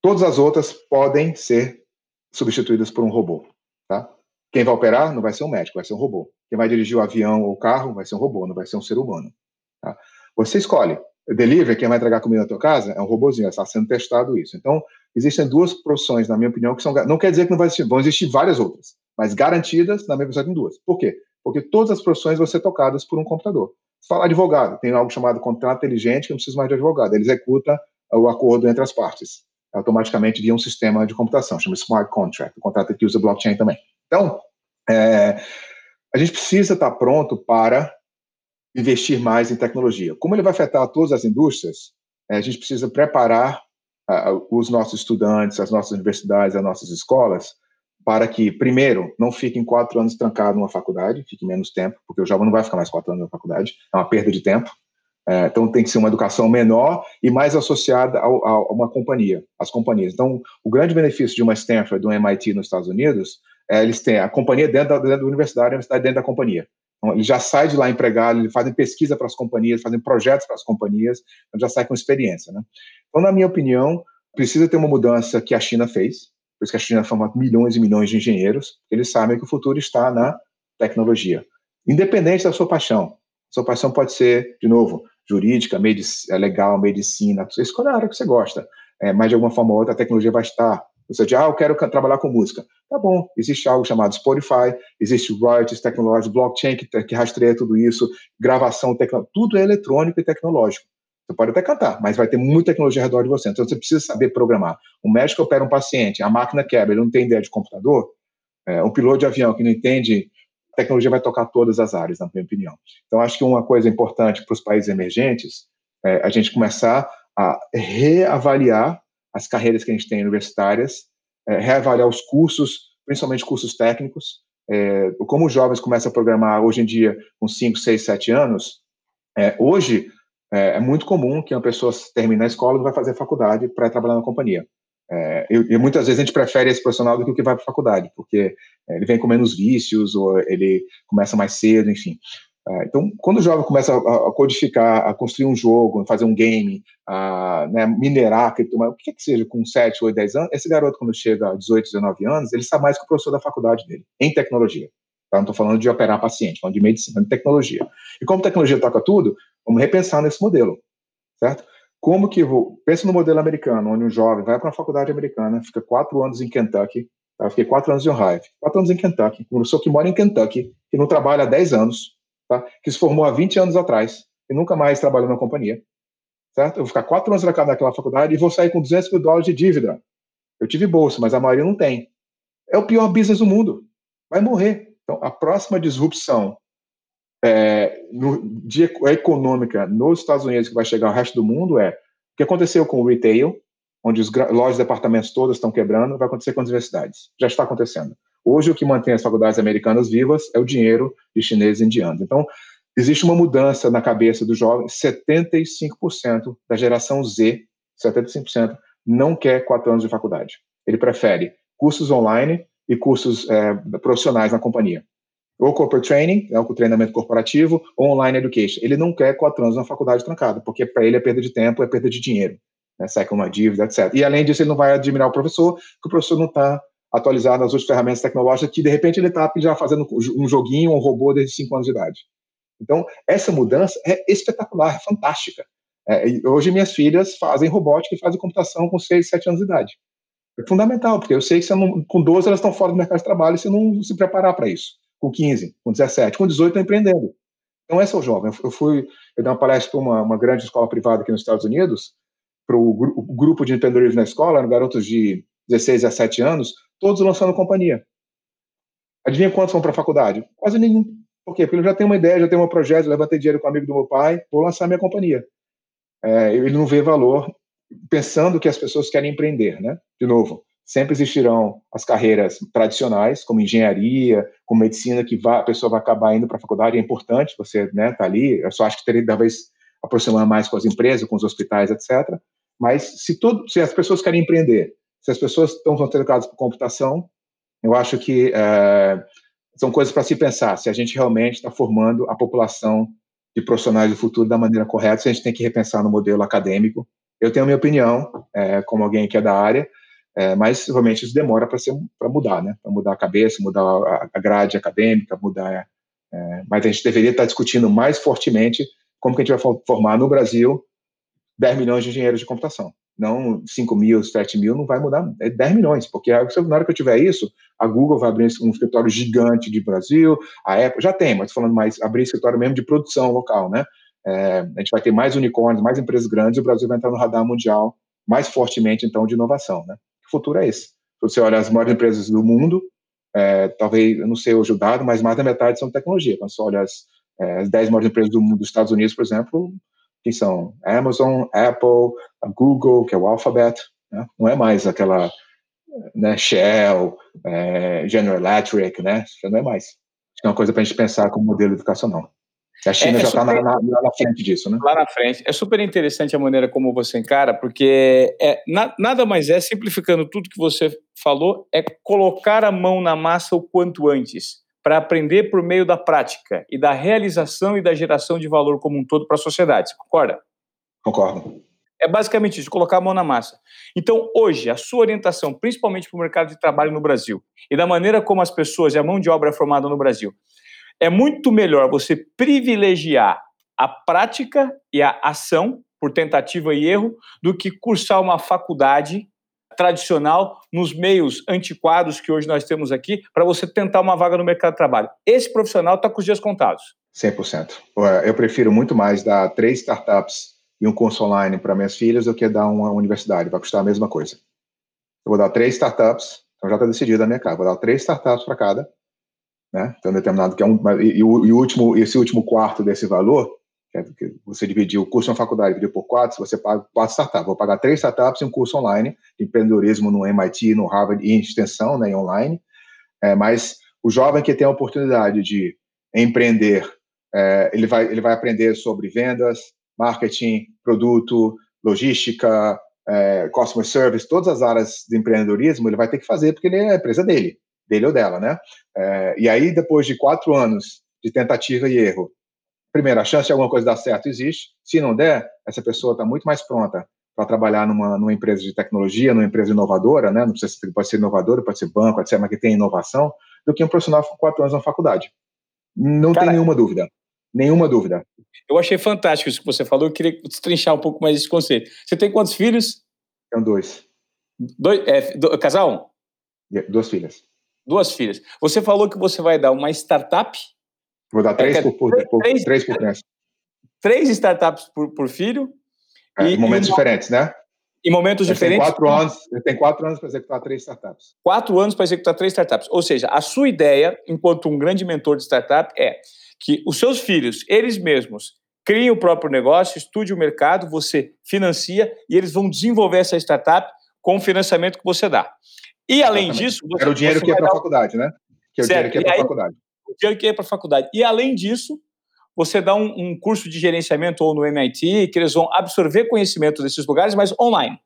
Todas as outras podem ser substituídas por um robô. Tá? Quem vai operar não vai ser um médico, vai ser um robô. Quem vai dirigir o avião ou o carro vai ser um robô, não vai ser um ser humano. Tá? Você escolhe. Delivery, quem vai entregar comida na tua casa, é um robôzinho, está sendo testado isso. Então, existem duas profissões, na minha opinião, que são. Não quer dizer que não vai existir, vão existir várias outras, mas garantidas, na minha opinião, tem duas. Por quê? Porque todas as profissões vão ser tocadas por um computador. Se falar advogado, tem algo chamado contrato inteligente, que não precisa mais de advogado, ele executa o acordo entre as partes automaticamente via um sistema de computação, chama Smart Contract, o contrato que usa blockchain também. Então, é, a gente precisa estar pronto para investir mais em tecnologia. Como ele vai afetar todas as indústrias, é, a gente precisa preparar uh, os nossos estudantes, as nossas universidades, as nossas escolas, para que, primeiro, não fiquem quatro anos trancados numa faculdade, fique menos tempo, porque o jovem não vai ficar mais quatro anos na faculdade, é uma perda de tempo. É, então, tem que ser uma educação menor e mais associada ao, a uma companhia, as companhias. Então, o grande benefício de uma Stanford, de um MIT nos Estados Unidos, é eles têm a companhia dentro da, dentro da universidade, a universidade dentro da companhia. Então, ele já sai de lá empregado, eles fazem pesquisa para as companhias, fazem projetos para as companhias, então já sai com experiência. Né? Então, na minha opinião, precisa ter uma mudança que a China fez, por isso que a China forma milhões e milhões de engenheiros, eles sabem que o futuro está na tecnologia. Independente da sua paixão. Sua paixão pode ser, de novo, jurídica, medic é legal, medicina, você escolhe a área que você gosta, é, mas de alguma forma ou outra a tecnologia vai estar. Você diz, ah, eu quero trabalhar com música. Tá bom, existe algo chamado Spotify, existe royalties tecnológicos, blockchain que, que rastreia tudo isso, gravação, tecnológica, tudo é eletrônico e tecnológico. Você pode até cantar, mas vai ter muita tecnologia ao redor de você. Então você precisa saber programar. O médico opera um paciente, a máquina quebra, ele não tem ideia de computador. É, um piloto de avião que não entende, tecnologia vai tocar todas as áreas, na minha opinião. Então acho que uma coisa importante para os países emergentes é a gente começar a reavaliar as carreiras que a gente tem universitárias, é, reavaliar os cursos, principalmente cursos técnicos. É, como os jovens começam a programar hoje em dia com 5, 6, 7 anos, é, hoje é, é, muito comum que uma pessoa termine a escola e vai fazer faculdade para trabalhar na companhia. É, e, e, muitas vezes a gente prefere esse profissional do que o que vai para a faculdade, porque é, ele vem com menos vícios, ou ele começa mais cedo, enfim. É, então, quando o jovem começa a, a, codificar, a construir um jogo, fazer um game, a né, minerar, o que, que seja, com 7, 8, 10 anos, esse garoto, quando chega a 18, 19 anos, ele sabe mais que o professor da faculdade dele, em tecnologia. Tá? Não estou falando de operar paciente, falando de medicina, de tecnologia. E como tecnologia toca tudo, vamos repensar nesse modelo, certo? Como que vou... Pensa no modelo americano, onde um jovem vai para uma faculdade americana, fica quatro anos em Kentucky, tá? fiquei quatro anos em Ohio, quatro anos em Kentucky, uma pessoa que mora em Kentucky, que não trabalha há 10 anos, tá? que se formou há 20 anos atrás, e nunca mais trabalhou na companhia, certo? Eu vou ficar quatro anos naquela faculdade e vou sair com 200 mil dólares de dívida. Eu tive bolsa, mas a maioria não tem. É o pior business do mundo. Vai morrer. Então, a próxima disrupção é, no, de, econômica nos Estados Unidos que vai chegar ao resto do mundo é o que aconteceu com o retail, onde as lojas de departamentos todas estão quebrando, vai acontecer com as universidades. Já está acontecendo. Hoje, o que mantém as faculdades americanas vivas é o dinheiro de chineses e indianos. Então, existe uma mudança na cabeça dos jovens. 75% da geração Z, 75%, não quer quatro anos de faculdade. Ele prefere cursos online e cursos é, profissionais na companhia. Ou corporate training, é o treinamento corporativo, ou online education. Ele não quer quatro anos na faculdade trancada, porque para ele é perda de tempo, é perda de dinheiro. Né, sai com uma dívida, etc. E além disso, ele não vai admirar o professor, porque o professor não está atualizado nas outras ferramentas tecnológicas, que de repente ele está já fazendo um joguinho, um robô desde cinco anos de idade. Então, essa mudança é espetacular, é fantástica. É, hoje, minhas filhas fazem robótica e fazem computação com 6, 7 anos de idade. É fundamental, porque eu sei que não, com 12 elas estão fora do mercado de trabalho se não se preparar para isso. Com 15, com 17, com 18 estão empreendendo. Então, esse é o jovem. Eu fui, eu dei uma palestra para uma, uma grande escola privada aqui nos Estados Unidos, para o grupo de empreendedorismo na escola, eram garotos de 16, 17 anos, todos lançando companhia. Adivinha quantos vão para a faculdade? Quase nenhum. Por quê? Porque ele já tem uma ideia, já tem um projeto, levantei dinheiro com um amigo do meu pai, vou lançar minha companhia. É, ele não vê valor pensando que as pessoas querem empreender, né? De novo, sempre existirão as carreiras tradicionais, como engenharia, como medicina, que vai, a pessoa vai acabar indo para a faculdade, é importante você né, tá ali, eu só acho que teria talvez aproximar mais com as empresas, com os hospitais, etc. Mas se, todo, se as pessoas querem empreender, se as pessoas estão interessadas por computação, eu acho que é, são coisas para se pensar, se a gente realmente está formando a população de profissionais do futuro da maneira correta, se a gente tem que repensar no modelo acadêmico, eu tenho a minha opinião, é, como alguém que é da área, é, mas realmente isso demora para mudar, né? Para mudar a cabeça, mudar a, a grade acadêmica, mudar. É, mas a gente deveria estar discutindo mais fortemente como que a gente vai formar no Brasil 10 milhões de engenheiros de computação. Não 5 mil, 7 mil, não vai mudar, é 10 milhões, porque na hora que eu tiver isso, a Google vai abrir um escritório gigante de Brasil, a Apple já tem, mas falando mais, abrir escritório mesmo de produção local, né? É, a gente vai ter mais unicórnios, mais empresas grandes, e o Brasil vai entrar no radar mundial mais fortemente, então, de inovação. Né? Futuro é esse. Se você olha as maiores empresas do mundo, é, talvez, eu não sei hoje o dado, mas mais da metade são tecnologia. Quando você olha as, é, as 10 maiores empresas do mundo, dos Estados Unidos, por exemplo, que são Amazon, Apple, a Google, que é o Alphabet, né? não é mais aquela né, Shell, é, General Electric, né? Já não é mais. Acho que é uma coisa para a gente pensar como modelo educacional. A China é, é já está na, na, na, frente disso, né? Lá na frente. É super interessante a maneira como você encara, porque é, na, nada mais é, simplificando tudo que você falou, é colocar a mão na massa o quanto antes, para aprender por meio da prática e da realização e da geração de valor como um todo para a sociedade. Você concorda? Concordo. É basicamente isso, colocar a mão na massa. Então, hoje, a sua orientação, principalmente para o mercado de trabalho no Brasil, e da maneira como as pessoas e a mão de obra é formada no Brasil, é muito melhor você privilegiar a prática e a ação por tentativa e erro do que cursar uma faculdade tradicional nos meios antiquados que hoje nós temos aqui para você tentar uma vaga no mercado de trabalho. Esse profissional está com os dias contados. 100%. Eu prefiro muito mais dar três startups e um curso online para minhas filhas do que dar uma universidade, vai custar a mesma coisa. Eu vou dar três startups, então já está decidido a minha casa, vou dar três startups para cada, né? Então determinado que é um e, o, e o último esse último quarto desse valor, que, é, você dividir o curso na faculdade dividir por quatro, você paga quatro startups. Vou pagar três startups e um curso online de empreendedorismo no MIT, no Harvard e em extensão, né, em online. É, mas o jovem que tem a oportunidade de empreender, é, ele vai ele vai aprender sobre vendas, marketing, produto, logística, é, customer service, todas as áreas de empreendedorismo, ele vai ter que fazer porque ele é a empresa dele, dele ou dela, né? É, e aí, depois de quatro anos de tentativa e erro, primeiro, a chance de alguma coisa dar certo existe. Se não der, essa pessoa está muito mais pronta para trabalhar numa, numa empresa de tecnologia, numa empresa inovadora, né? Não precisa ser, pode ser inovadora, pode ser banco, ser, mas que tem inovação, do que um profissional com quatro anos na faculdade. Não Cara, tem nenhuma dúvida. Nenhuma dúvida. Eu achei fantástico isso que você falou. Eu queria destrinchar um pouco mais esse conceito. Você tem quantos filhos? Tenho dois. Dois é, do, casal? Duas filhas. Duas filhas. Você falou que você vai dar uma startup. Vou dar três, é, por, por, por, três, três por criança. Três startups por, por filho. É, e, em momentos e diferentes, né? Em momentos eu diferentes. Tem quatro anos, tem quatro anos para executar três startups. Quatro anos para executar três startups. Ou seja, a sua ideia, enquanto um grande mentor de startup, é que os seus filhos, eles mesmos, criem o próprio negócio, estude o mercado, você financia e eles vão desenvolver essa startup com o financiamento que você dá. E além Exatamente. disso. Você, Era o dinheiro que ia para a faculdade, né? Que é o certo. dinheiro que ia para a faculdade. O dinheiro que ia para a faculdade. E além disso, você dá um, um, curso de gerenciamento ou no MIT, que eles vão absorver conhecimento desses lugares, mas online.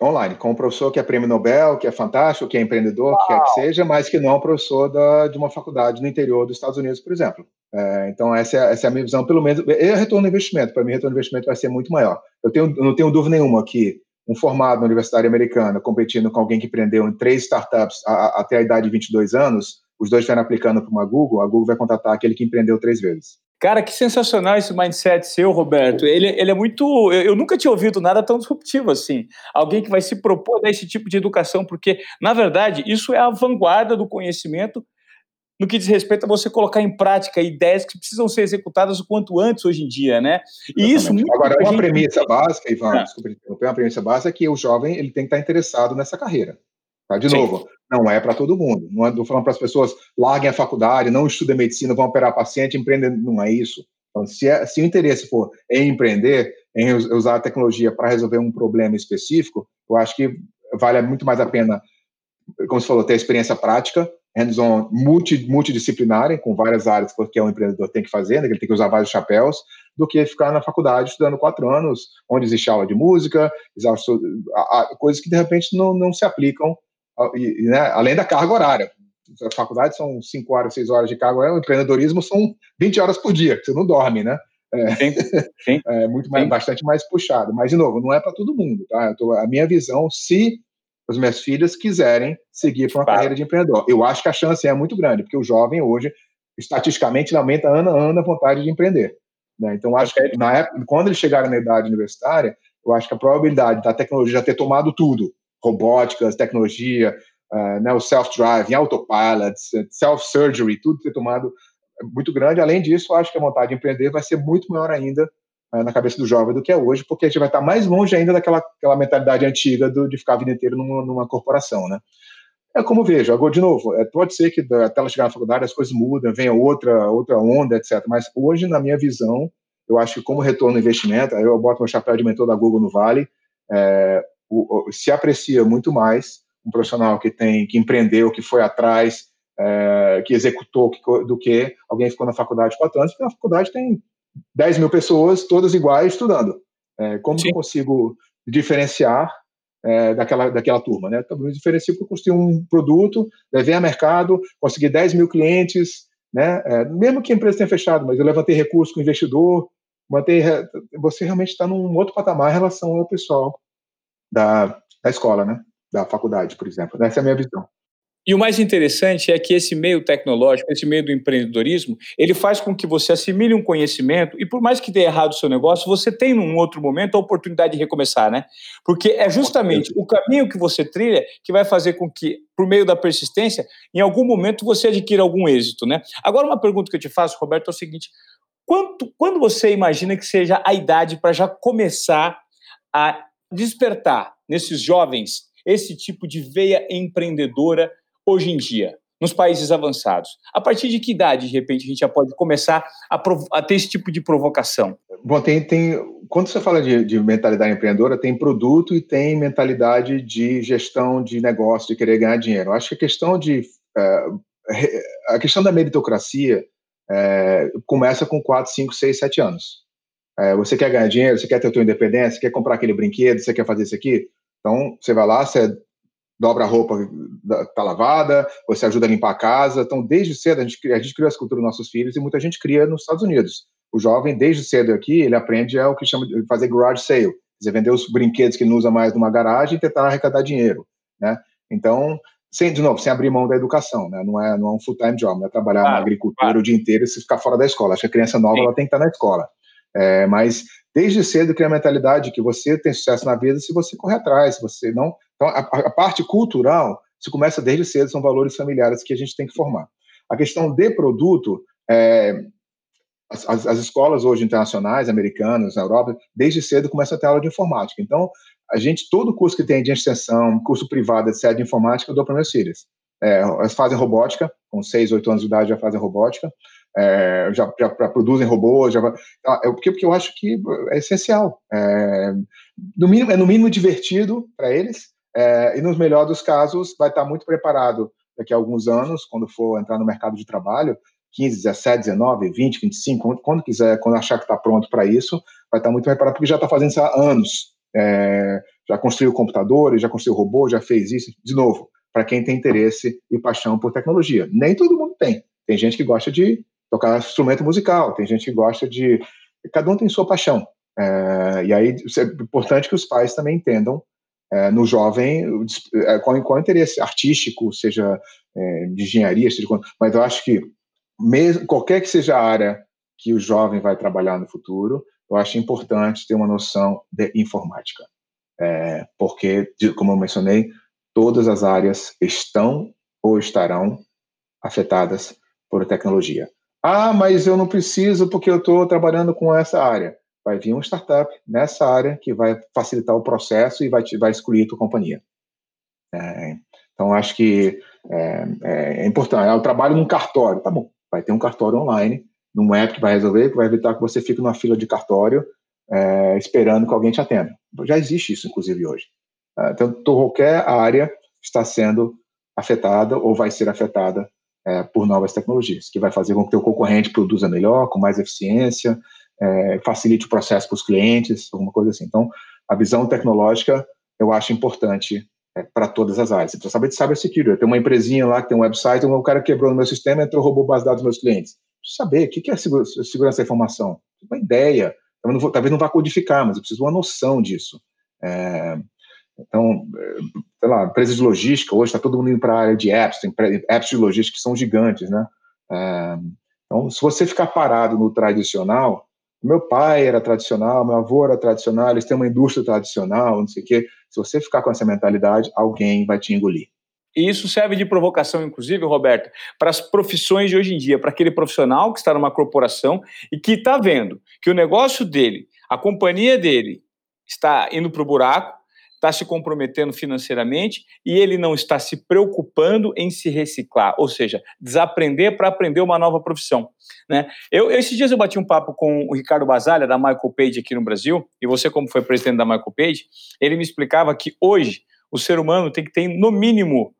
Online, com um professor que é prêmio Nobel, que é fantástico, que é empreendedor, Uau. que quer que seja, mas que não é um professor da, de uma faculdade no interior dos Estados Unidos, por exemplo. É, então, essa é, essa é, a minha visão, pelo menos. É retorno de investimento. Para mim, retorno de investimento vai ser muito maior. Eu, tenho, eu não tenho dúvida nenhuma que um formado na Universidade Americana competindo com alguém que empreendeu em três startups a, a, até a idade de 22 anos, os dois estiverem aplicando para uma Google, a Google vai contratar aquele que empreendeu três vezes. Cara, que sensacional esse mindset seu, Roberto. Ele, ele é muito. Eu, eu, nunca tinha ouvido nada tão disruptivo assim. Alguém que vai se propor a esse tipo de educação, porque, na verdade, isso é a vanguarda do conhecimento no que diz respeito a você colocar em prática ideias que precisam ser executadas o quanto antes hoje em dia, né? E isso Agora, uma gente... premissa básica, Ivan, ah. desculpa, uma premissa básica é que o jovem ele tem que estar interessado nessa carreira. Tá? De Sim. novo, não é para todo mundo. Não estou é, falando para as pessoas larguem a faculdade, não estudem medicina, vão operar paciente, empreendem. Não é isso. Então, se, é, se o interesse for em empreender, em usar a tecnologia para resolver um problema específico, eu acho que vale muito mais a pena, como você falou, ter experiência prática hands-on multi, multidisciplinar, com várias áreas que um empreendedor tem que fazer, né, que ele tem que usar vários chapéus, do que ficar na faculdade estudando quatro anos, onde existe aula de música, coisas que de repente não, não se aplicam, e, né, além da carga horária. A faculdade são cinco horas, seis horas de carga horária, o empreendedorismo são 20 horas por dia, que você não dorme, né? É, sim, sim, é muito mais, sim. bastante mais puxado. Mas, de novo, não é para todo mundo, tá? Tô, a minha visão, se as minhas filhas quiserem seguir para uma claro. carreira de empreendedor. Eu acho que a chance é muito grande, porque o jovem hoje, estatisticamente, aumenta ano a ano a vontade de empreender. Né? Então, acho que na época, quando eles chegarem na idade universitária, eu acho que a probabilidade da tecnologia ter tomado tudo, robóticas, tecnologia, uh, né, o self-driving, autopilot, self-surgery, tudo ter tomado é muito grande. Além disso, eu acho que a vontade de empreender vai ser muito maior ainda na cabeça do jovem do que é hoje, porque a gente vai estar mais longe ainda daquela aquela mentalidade antiga do, de ficar a vida inteira numa, numa corporação, né? É como vejo, agora, de novo, é, pode ser que até ela chegar na faculdade as coisas mudam, venha outra, outra onda, etc. Mas hoje, na minha visão, Eu acho que como retorno no investimento, eu boto meu chapéu de mentor da Google no Vale, é, o, o, se aprecia muito mais um profissional que tem, que empreendeu, que foi atrás, é, que executou, que, do que alguém ficou na faculdade quatro anos, porque na faculdade tem 10 mil pessoas, todas iguais, estudando. É, como Sim. eu consigo diferenciar é, daquela, daquela turma, né? Talvez diferencie porque eu construí um produto, levei a mercado, consegui 10 mil clientes, né? É, mesmo que a empresa tenha fechado, mas eu levantei recursos com o investidor, mantei, você realmente está num outro patamar em relação ao pessoal da, da escola, né? Da faculdade, por exemplo. Essa é a minha visão. E o mais interessante é que esse meio tecnológico, esse meio do empreendedorismo, ele faz com que você assimile um conhecimento e por mais que dê errado o seu negócio, você tem num outro momento a oportunidade de recomeçar, né? Porque é justamente o caminho que você trilha que vai fazer com que, por meio da persistência, em algum momento você adquira algum êxito, né? Agora uma pergunta que eu te faço, Roberto, é o seguinte: quanto, quando você imagina que seja a idade para já começar a despertar nesses jovens esse tipo de veia empreendedora hoje em dia, nos países avançados? A partir de que idade, de repente, a gente já pode começar a, a ter esse tipo de provocação? Bom, tem, tem quando você fala de, de, mentalidade empreendedora, tem produto e tem mentalidade de gestão de negócio, de querer ganhar dinheiro. Eu acho que a questão de uh, a questão da meritocracia uh, começa com 4, 5, 6, 7 anos. Uh, você quer ganhar dinheiro, você quer ter a tua independência, quer comprar aquele brinquedo, você quer fazer isso aqui, então você vai lá, você dobra a roupa tá lavada, você ajuda a limpar a casa. Então, desde cedo, a gente, a gente cria essa cultura dos nossos filhos e muita gente cria nos Estados Unidos. O jovem, desde cedo aqui, ele aprende é o que chama de fazer garage sale, quer vender os brinquedos que não usa mais numa garagem e tentar arrecadar dinheiro, né? Então, sem, de novo, sem abrir mão da educação, né? Não é, não é um full-time job, não é trabalhar na agricultura o dia inteiro e se ficar fora da escola. Acho que a criança nova ela tem que estar na escola. É, mas desde cedo cria a mentalidade que você tem sucesso na vida se você correr atrás, se você não. Então, a, a parte cultural se começa desde cedo, são valores familiares que a gente tem que formar. A questão de produto, é, as, as, as, escolas hoje internacionais, americanas, na Europa, desde cedo começam a ter aula de informática. Então, a gente, todo curso que tem de extensão, curso privado, etc., de informática, eu dou para meus filhos. É, elas fazem robótica, com 6, 8 anos de idade já fazem robótica é, já, já, já, produzem robôs, já, é, porque, porque eu acho que é essencial. É, no mínimo, é no mínimo divertido para eles, é, e nos melhores dos casos vai estar muito preparado daqui a alguns anos, quando for entrar no mercado de trabalho, 15, 17, 19, 20, 25, quando, quiser, quando achar que está pronto para isso, vai estar muito preparado, porque já está fazendo isso há anos. É, já construiu computadores, já construiu robô, já fez isso, de novo, para quem tem interesse e paixão por tecnologia. Nem todo mundo tem. Tem gente que gosta de tocar instrumento musical, tem gente que gosta de. Cada um tem sua paixão. É, e aí é importante que os pais também entendam é, no jovem é, qual, qual interesse artístico, seja é, de engenharia, seja mas eu acho que mesmo qualquer que seja a área que o jovem vai trabalhar no futuro, eu acho importante ter uma noção de informática, é, porque como eu mencionei, todas as áreas estão ou estarão afetadas por tecnologia. Ah, mas eu não preciso porque eu estou trabalhando com essa área. Vai vir um startup nessa área que vai facilitar o processo e vai, te, vai excluir a tua companhia. É, então, acho que é, é, é importante. Eu trabalho num cartório. Tá bom, vai ter um cartório online, num app que vai resolver, que vai evitar que você fique numa fila de cartório é, esperando que alguém te atenda. Já existe isso, inclusive, hoje. É, então, qualquer área está sendo afetada ou vai ser afetada é, por novas tecnologias, que vai fazer com que o teu concorrente produza melhor, com mais eficiência, é, facilite o processo para os clientes, alguma coisa assim. Então, a visão tecnológica eu acho importante é, para todas as áreas. Você precisa saber de cybersecurity. Eu tenho uma empresinha lá que tem um website, o cara quebrou no meu sistema, entrou, roubou base de dados dos meus clientes. Preciso saber o que é segurança da informação. Uma ideia. Não vou, talvez não vá codificar, mas eu preciso de uma noção disso. É, então, eh, sei lá, empresas de logística, hoje está todo mundo indo para a área de apps, tem apps de logística que são gigantes, né? É, então, se você ficar parado no tradicional, meu pai era tradicional, meu avô era tradicional, eles têm uma indústria tradicional, não sei o quê. Se você ficar com essa mentalidade, alguém vai te engolir. E isso serve de provocação, inclusive, Roberto, para as profissões de hoje em dia, para aquele profissional que está numa corporação e que está vendo que o negócio dele, a companhia dele, está indo para o buraco, está se comprometendo financeiramente e ele não está se preocupando em se reciclar, ou seja, desaprender para aprender uma nova profissão. Né? Eu, esses dias eu bati um papo com o Ricardo Basalha, da Michael Page aqui no Brasil, e você, como foi presidente da Michael Page, ele me explicava que hoje o ser humano tem que ter, no mínimo,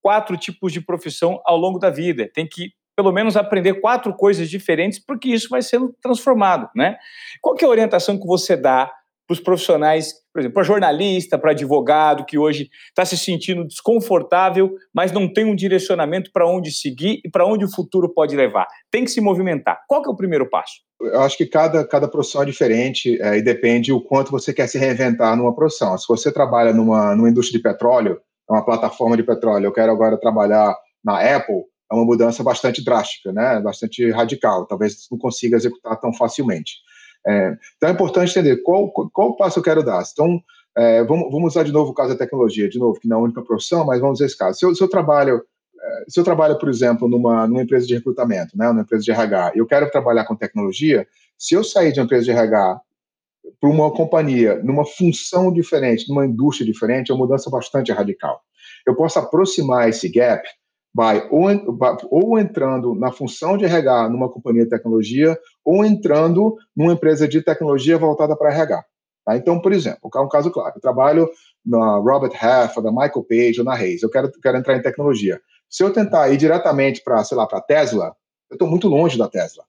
quatro tipos de profissão ao longo da vida. Tem que pelo menos aprender quatro coisas diferentes, porque isso vai sendo transformado, né? Qual é a orientação que você dá para os profissionais, por exemplo, para jornalista, para advogado, que hoje está se sentindo desconfortável, mas não tem um direcionamento para onde seguir e para onde o futuro pode levar. Tem que se movimentar. Qual é o primeiro passo? Eu acho que cada, cada profissão é diferente é, e depende o quanto você quer se reinventar numa profissão. Se você trabalha numa, numa indústria de petróleo, uma plataforma de petróleo, eu quero agora trabalhar na Apple, é uma mudança bastante drástica, né? bastante radical. Talvez não consiga executar tão facilmente. É, então é importante entender qual, qual passo eu quero dar. Então, é, vamos, vamos, usar de novo o caso da tecnologia, de novo, que não é a única profissão, mas vamos usar esse caso. Se eu, se eu trabalho, é, se eu trabalho, por exemplo, numa, numa empresa de recrutamento, né, numa empresa de RH, e eu quero trabalhar com tecnologia, se eu sair de uma empresa de RH para uma companhia, numa função diferente, numa indústria diferente, é uma mudança bastante radical. Eu posso aproximar esse gap vai ou, ou entrando na função de RH numa companhia de tecnologia ou entrando numa empresa de tecnologia voltada para RH. Tá? Então, por exemplo, um caso claro, eu trabalho na Robert Half, da Michael Page ou na Reis, eu quero, quero entrar em tecnologia. Se eu tentar ir diretamente para, sei lá, para a Tesla, eu estou muito longe da Tesla.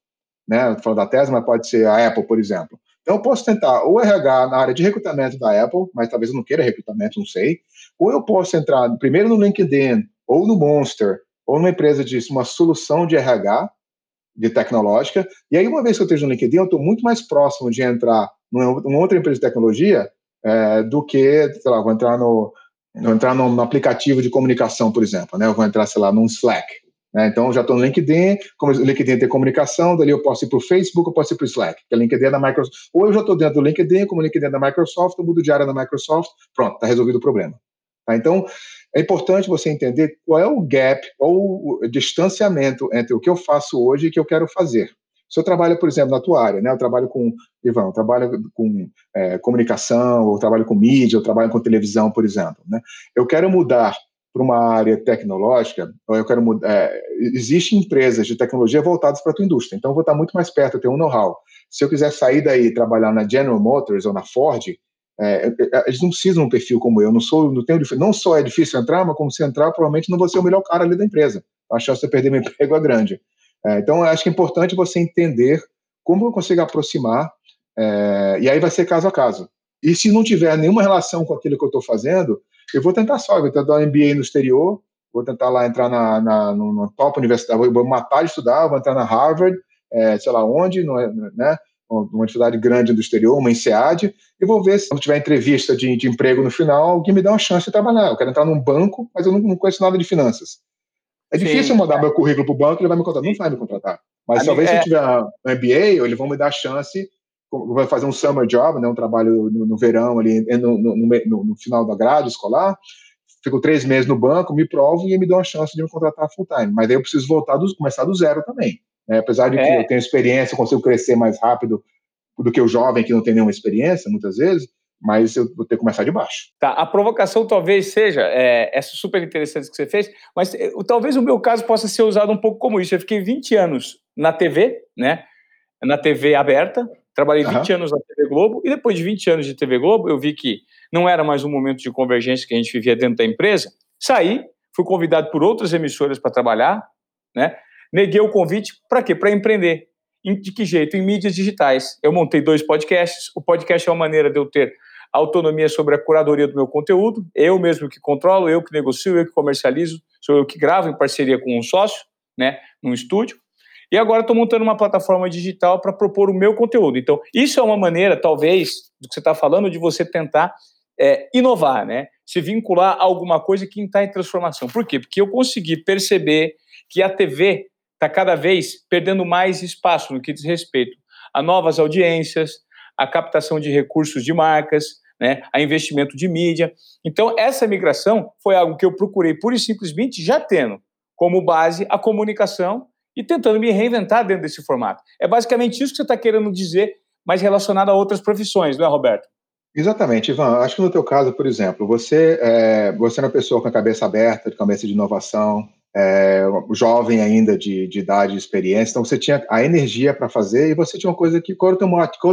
Né? Falando da Tesla, mas pode ser a Apple, por exemplo. Então, eu posso tentar ou RH na área de recrutamento da Apple, mas talvez eu não queira recrutamento, não sei. Ou eu posso entrar primeiro no LinkedIn, ou no Monster, ou numa empresa de uma solução de RH, de tecnológica, e aí uma vez que eu esteja no LinkedIn, eu estou muito mais próximo de entrar numa, outra empresa de tecnologia é, do que, sei lá, vou entrar no, vou entrar no, aplicativo de comunicação, por exemplo, né? Eu vou entrar, sei lá, num Slack. Né? Então, já estou no LinkedIn, como o LinkedIn tem comunicação, dali eu posso ir para o Facebook, eu posso ir para o Slack, que é LinkedIn da Microsoft. Ou eu já estou dentro do LinkedIn, como o LinkedIn é da Microsoft, eu mudo de área da Microsoft, pronto, está resolvido o problema. Tá? Então, é importante você entender qual é o gap ou o distanciamento entre o que eu faço hoje e o que eu quero fazer. Se eu trabalho, por exemplo, na tua área, né? Eu trabalho com, Ivan, eu trabalho com é, comunicação, eu trabalho com mídia, eu trabalho com televisão, por exemplo, né? Eu quero mudar para uma área tecnológica, ou eu quero mudar. É, Existem empresas de tecnologia voltadas para a tua indústria, então eu vou estar muito mais perto, eu tenho um know-how. Se eu quiser sair daí e trabalhar na General Motors ou na Ford, é, é, é, eles não precisam de um perfil como eu. Não sou, não tenho, não só é difícil entrar, mas como se entrar, provavelmente não vou ser o melhor cara ali da empresa. A chance de perder meu emprego é grande. É, então, acho que é importante você entender como eu consigo aproximar, é, e aí vai ser caso a caso. E se não tiver nenhuma relação com aquilo que eu estou fazendo, eu vou tentar só, eu vou tentar um MBA no exterior, vou tentar lá entrar na, na, no, top universidade, vou matar de estudar, vou entrar na Harvard, é, sei lá onde, não é, né? Uma universidade grande do exterior, uma INSEAD, e vou ver se quando tiver entrevista de, de, emprego no final, alguém me dá uma chance de trabalhar. Eu quero entrar num banco, mas eu não, não conheço nada de finanças. É Sim, difícil mandar é. meu currículo para o banco, ele vai me contratar. Não vai me contratar. Mas a talvez se eu é tiver um MBA, eles vão me dar a chance, vai fazer um summer job, né, um trabalho no, no verão, ali, no, no, no, no final da grade escolar, fico três meses no banco, me provo e me dão a chance de me contratar full time. Mas aí eu preciso voltar do, começar do zero também. Né? Apesar de que é. eu tenho experiência, eu consigo crescer mais rápido do que o jovem que não tem nenhuma experiência, muitas vezes, mas eu vou ter que começar de baixo. Tá, a provocação talvez seja, é, essa super interessante que você fez, mas é, talvez o meu caso possa ser usado um pouco como isso. Eu fiquei 20 anos na TV, né? Na TV aberta, trabalhei 20 uhum. anos na TV Globo, e depois de 20 anos de TV Globo, eu vi que não era mais um momento de convergência que a gente vivia dentro da empresa. Saí, fui convidado por outras emissoras para trabalhar, né? Neguei o convite para quê? Para empreender. De que jeito? Em mídias digitais. Eu montei dois podcasts. O podcast é uma maneira de eu ter autonomia sobre a curadoria do meu conteúdo. Eu mesmo que controlo, eu que negocio, eu que comercializo, sou eu que gravo em parceria com um sócio, né, num estúdio. E agora estou montando uma plataforma digital para propor o meu conteúdo. Então, isso é uma maneira, talvez, do que você está falando, de você tentar é, inovar, né? Se vincular a alguma coisa que está em transformação. Por quê? Porque eu consegui perceber que a TV está cada vez perdendo mais espaço no que diz respeito a novas audiências, a captação de recursos de marcas, né, a investimento de mídia. Então, essa migração foi algo que eu procurei pura e simplesmente já tendo como base a comunicação e tentando me reinventar dentro desse formato. É basicamente isso que você está querendo dizer, mas relacionado a outras profissões, não é, Roberto? Exatamente, Ivan. Acho que no teu caso, por exemplo, você é, você é uma pessoa com a cabeça aberta, de cabeça de inovação, é, jovem ainda de, de idade e experiência, então você tinha a energia para fazer e você tinha uma coisa que, qual é o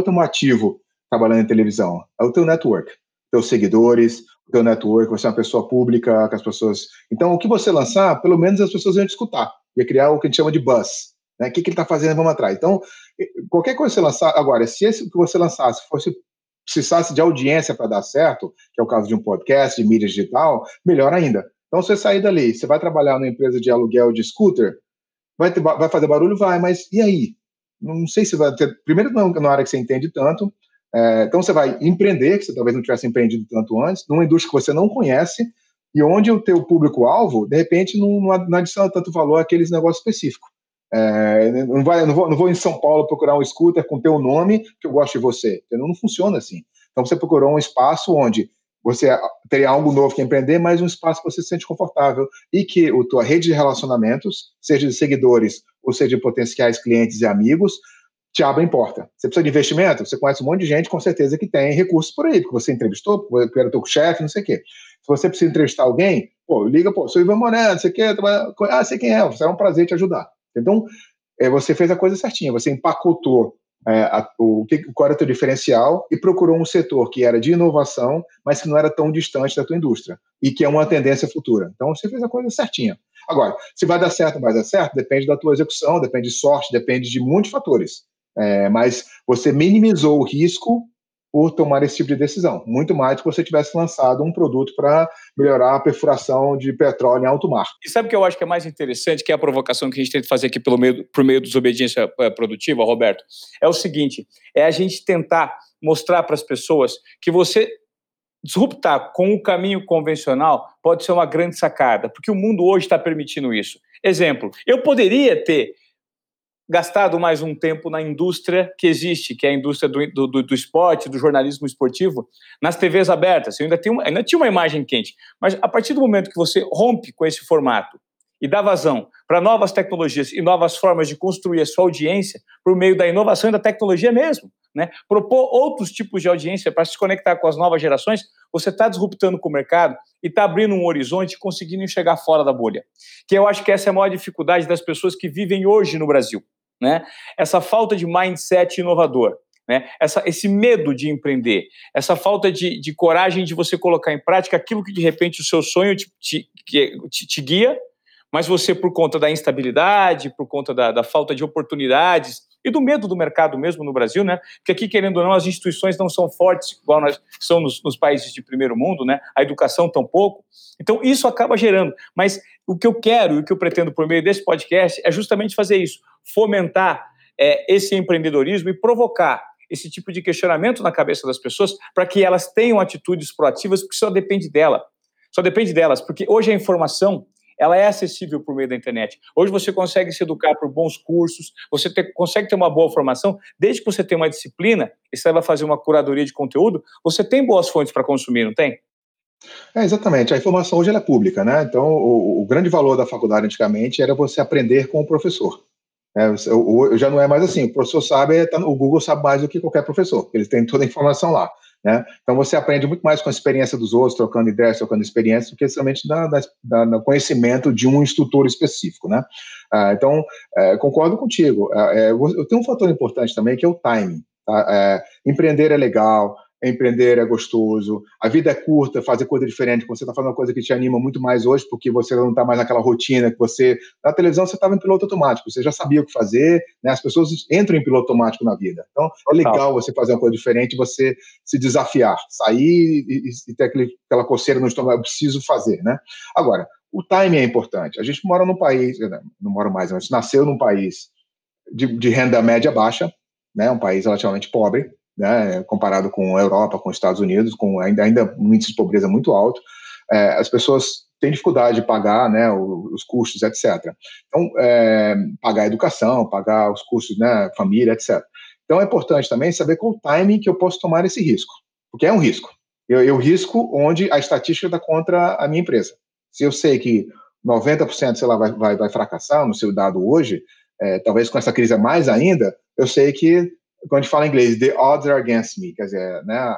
teu, motivo trabalhando em televisão? É o teu network, teus seguidores, o teu network, você é uma pessoa pública, com as pessoas... Então, o que você lançar, pelo menos as pessoas iam te escutar, ia criar o que a gente chama de buzz, né? O que, que ele está fazendo, vamos atrás. Então, qualquer coisa que você lançar, agora, se esse que você lançasse fosse precisasse de audiência para dar certo, que é o caso de um podcast, de mídia digital, melhor ainda. Então, você sair dali, você vai trabalhar numa empresa de aluguel de scooter, vai, ter, vai fazer barulho? Vai, mas e aí? Não sei se vai ter. Primeiro, não na área que você entende tanto. É, então, você vai empreender, que você talvez não tivesse empreendido tanto antes, numa indústria que você não conhece, e onde o teu público-alvo, de repente, não, não adiciona tanto valor àqueles negócios específicos. É, não, vai, não, vou, não vou em São Paulo procurar um scooter com teu nome que eu gosto de você. Não, não funciona assim. Então você procurou um espaço onde você teria algo novo que empreender, mas um espaço que você se sente confortável e que a tua rede de relacionamentos, seja de seguidores ou seja de potenciais clientes e amigos, te abrem porta. Você precisa de investimento? Você conhece um monte de gente, com certeza, que tem recursos por aí, porque você entrevistou, porque era teu chefe, não sei o quê. Se você precisa entrevistar alguém, pô, liga, pô, sou Ivan Moreno, você quer Ah, sei quem é, será um prazer te ajudar. Então, é, você fez a coisa certinha, você empacotou é, a, o, qual era o teu diferencial e procurou um setor que era de inovação, mas que não era tão distante da tua indústria e que é uma tendência futura. Então, você fez a coisa certinha. Agora, se vai dar certo ou vai dar certo, depende da tua execução, depende de sorte, depende de muitos fatores. É, mas você minimizou o risco por tomar esse tipo de decisão. Muito mais do que você tivesse lançado um produto para melhorar a perfuração de petróleo em alto mar. E sabe o que eu acho que é mais interessante, que é a provocação que a gente que fazer aqui pelo meio, por meio dos obediência eh, produtiva, Roberto? É o seguinte: é a gente tentar mostrar para as pessoas que você disruptar com o caminho convencional pode ser uma grande sacada, porque o mundo hoje está permitindo isso. Exemplo, eu poderia ter gastado mais um tempo na indústria que existe, que é a indústria do, do, do esporte, do jornalismo esportivo, nas TVs abertas. Eu ainda, tenho, ainda tinha uma imagem quente. Mas a partir do momento que você rompe com esse formato e dá vazão para novas tecnologias e novas formas de construir a sua audiência por meio da inovação e da tecnologia mesmo, né? propor outros tipos de audiência para se conectar com as novas gerações, você está disruptando com o mercado e está abrindo um horizonte conseguindo enxergar fora da bolha. Que eu acho que essa é a maior dificuldade das pessoas que vivem hoje no Brasil né? Essa falta de mindset inovador, né? Essa, esse medo de empreender, essa falta de, de coragem de você colocar em prática aquilo que de repente o seu sonho te, te, te, te guia, mas você, por conta da instabilidade, por conta da, da, falta de oportunidades e do medo do mercado mesmo no Brasil, né? Porque aqui, querendo ou não, as instituições não são fortes igual nós são nos, nos países de primeiro mundo, né? A educação tampouco. Então, isso acaba gerando. Mas o que eu quero e o que eu pretendo por meio desse podcast é justamente fazer isso fomentar é, esse empreendedorismo e provocar esse tipo de questionamento na cabeça das pessoas para que elas tenham atitudes proativas, porque só depende dela. Só depende delas, porque hoje a informação ela é acessível por meio da internet. Hoje você consegue se educar por bons cursos, você consegue ter uma boa formação, desde que você tenha uma disciplina e saiba fazer uma curadoria de conteúdo, você tem boas fontes para consumir, não tem? É, exatamente. A informação hoje é pública, né? Então, o, o, grande valor da faculdade antigamente era você aprender com o professor. É, já não é mais assim, o professor sabe, tá, o Google sabe mais do que qualquer professor, eles têm toda a informação lá. Né? Então você aprende muito mais com a experiência dos outros, trocando ideias, trocando experiência, do que somente no conhecimento de um instrutor específico. Né? Ah, então, é, concordo contigo. Ah, é, eu tenho um fator importante também que é o timing. Tá? É, empreender é legal, empreender é gostoso, a vida é curta, fazer coisa diferente, você está fazendo uma coisa que te anima muito mais hoje, porque você não está mais naquela rotina que você. Na televisão você estava em piloto automático, você já sabia o que fazer, né? as pessoas entram em piloto automático na vida. Então é legal você fazer uma coisa diferente, você se desafiar, sair e, e ter aquele, aquela coceira no estômago, eu preciso fazer, né? Agora, o timing é importante. A gente mora num país, não mora mais, a gente nasceu num país de, de renda média baixa, né? um país relativamente pobre, né, comparado com a Europa, com os Estados Unidos, com ainda, ainda um índice de pobreza muito alto, é, as pessoas têm dificuldade de pagar né, os, custos, etc. Então, é, pagar a educação, pagar os custos, né, família, etc. Então, é importante também saber qual o timing que eu posso tomar esse risco, porque é um risco. Eu, eu risco onde a estatística está contra a minha empresa. Se eu sei que 90% sei lá, vai, vai, vai fracassar no seu dado hoje, é, talvez com essa crise mais ainda, eu sei que quando a gente fala em inglês, the odds are against me, quer dizer, né, a,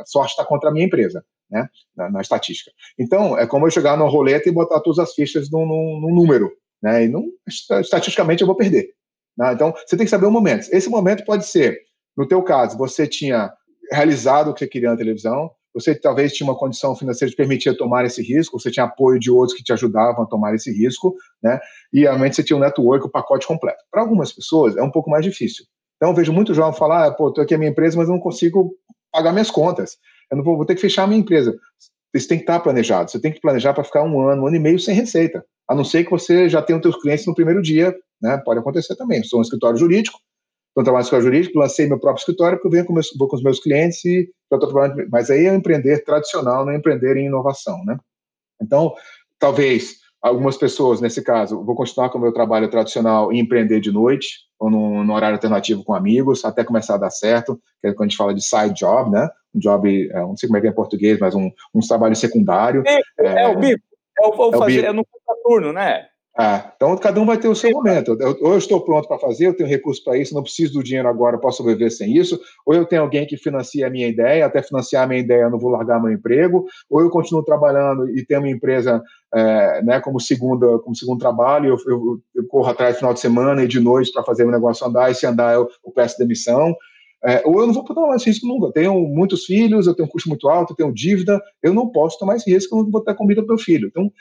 a sorte está contra a minha empresa, né, na, na, estatística. Então, é como eu chegar no roleta e botar todas as fichas num, num, num número, né, e não, estatisticamente eu vou perder. Né? Então, você tem que saber o momento. Esse momento pode ser, no teu caso, você tinha realizado o que você queria na televisão, você talvez tinha uma condição financeira que permitia tomar esse risco, você tinha apoio de outros que te ajudavam a tomar esse risco, né? E realmente você tinha um network, o um pacote completo. Para algumas pessoas é um pouco mais difícil. Então eu vejo muito jovem falar, ah, pô, tô aqui a minha empresa, mas eu não consigo pagar minhas contas. Eu não vou, vou ter que fechar a minha empresa. Isso tem que estar planejado. Você tem que planejar para ficar um ano, um ano e meio sem receita. A não ser que você já tenha os seus clientes no primeiro dia, né? Pode acontecer também. Sou um escritório jurídico, estou trabalhando no escritório jurídico, lancei meu próprio escritório, porque eu venho com, meus, vou com os meus clientes e já estou trabalhando. Mas aí é empreender tradicional, não é empreender em inovação, né? Então, talvez algumas pessoas, nesse caso, vou continuar com o meu trabalho tradicional e empreender de noite, ou no, no, horário alternativo com amigos, até começar a dar certo, que é quando a gente fala de side job, né? Um job, é, não sei como é que é em português, mas um, um trabalho secundário. É, é, é o bico, é o, é o fazer, é no turno, né? Ah, então cada um vai ter o seu momento. Ou eu estou pronto para fazer, eu tenho recurso para isso, não preciso do dinheiro agora, posso sobreviver sem isso. Ou eu tenho alguém que financia a minha ideia, até financiar a minha ideia, eu não vou largar meu emprego. Ou eu continuo trabalhando e tenho uma empresa é, né, como, segunda, como segundo trabalho, eu, eu, eu corro atrás no final de semana e de noite para fazer o negócio andar, e se andar eu, eu peço demissão. É, ou eu não vou tomar esse risco nunca. Eu tenho muitos filhos, eu tenho um custo muito alto, eu tenho dívida, eu não posso tomar esse risco, eu não vou ter comida para o meu filho. Então,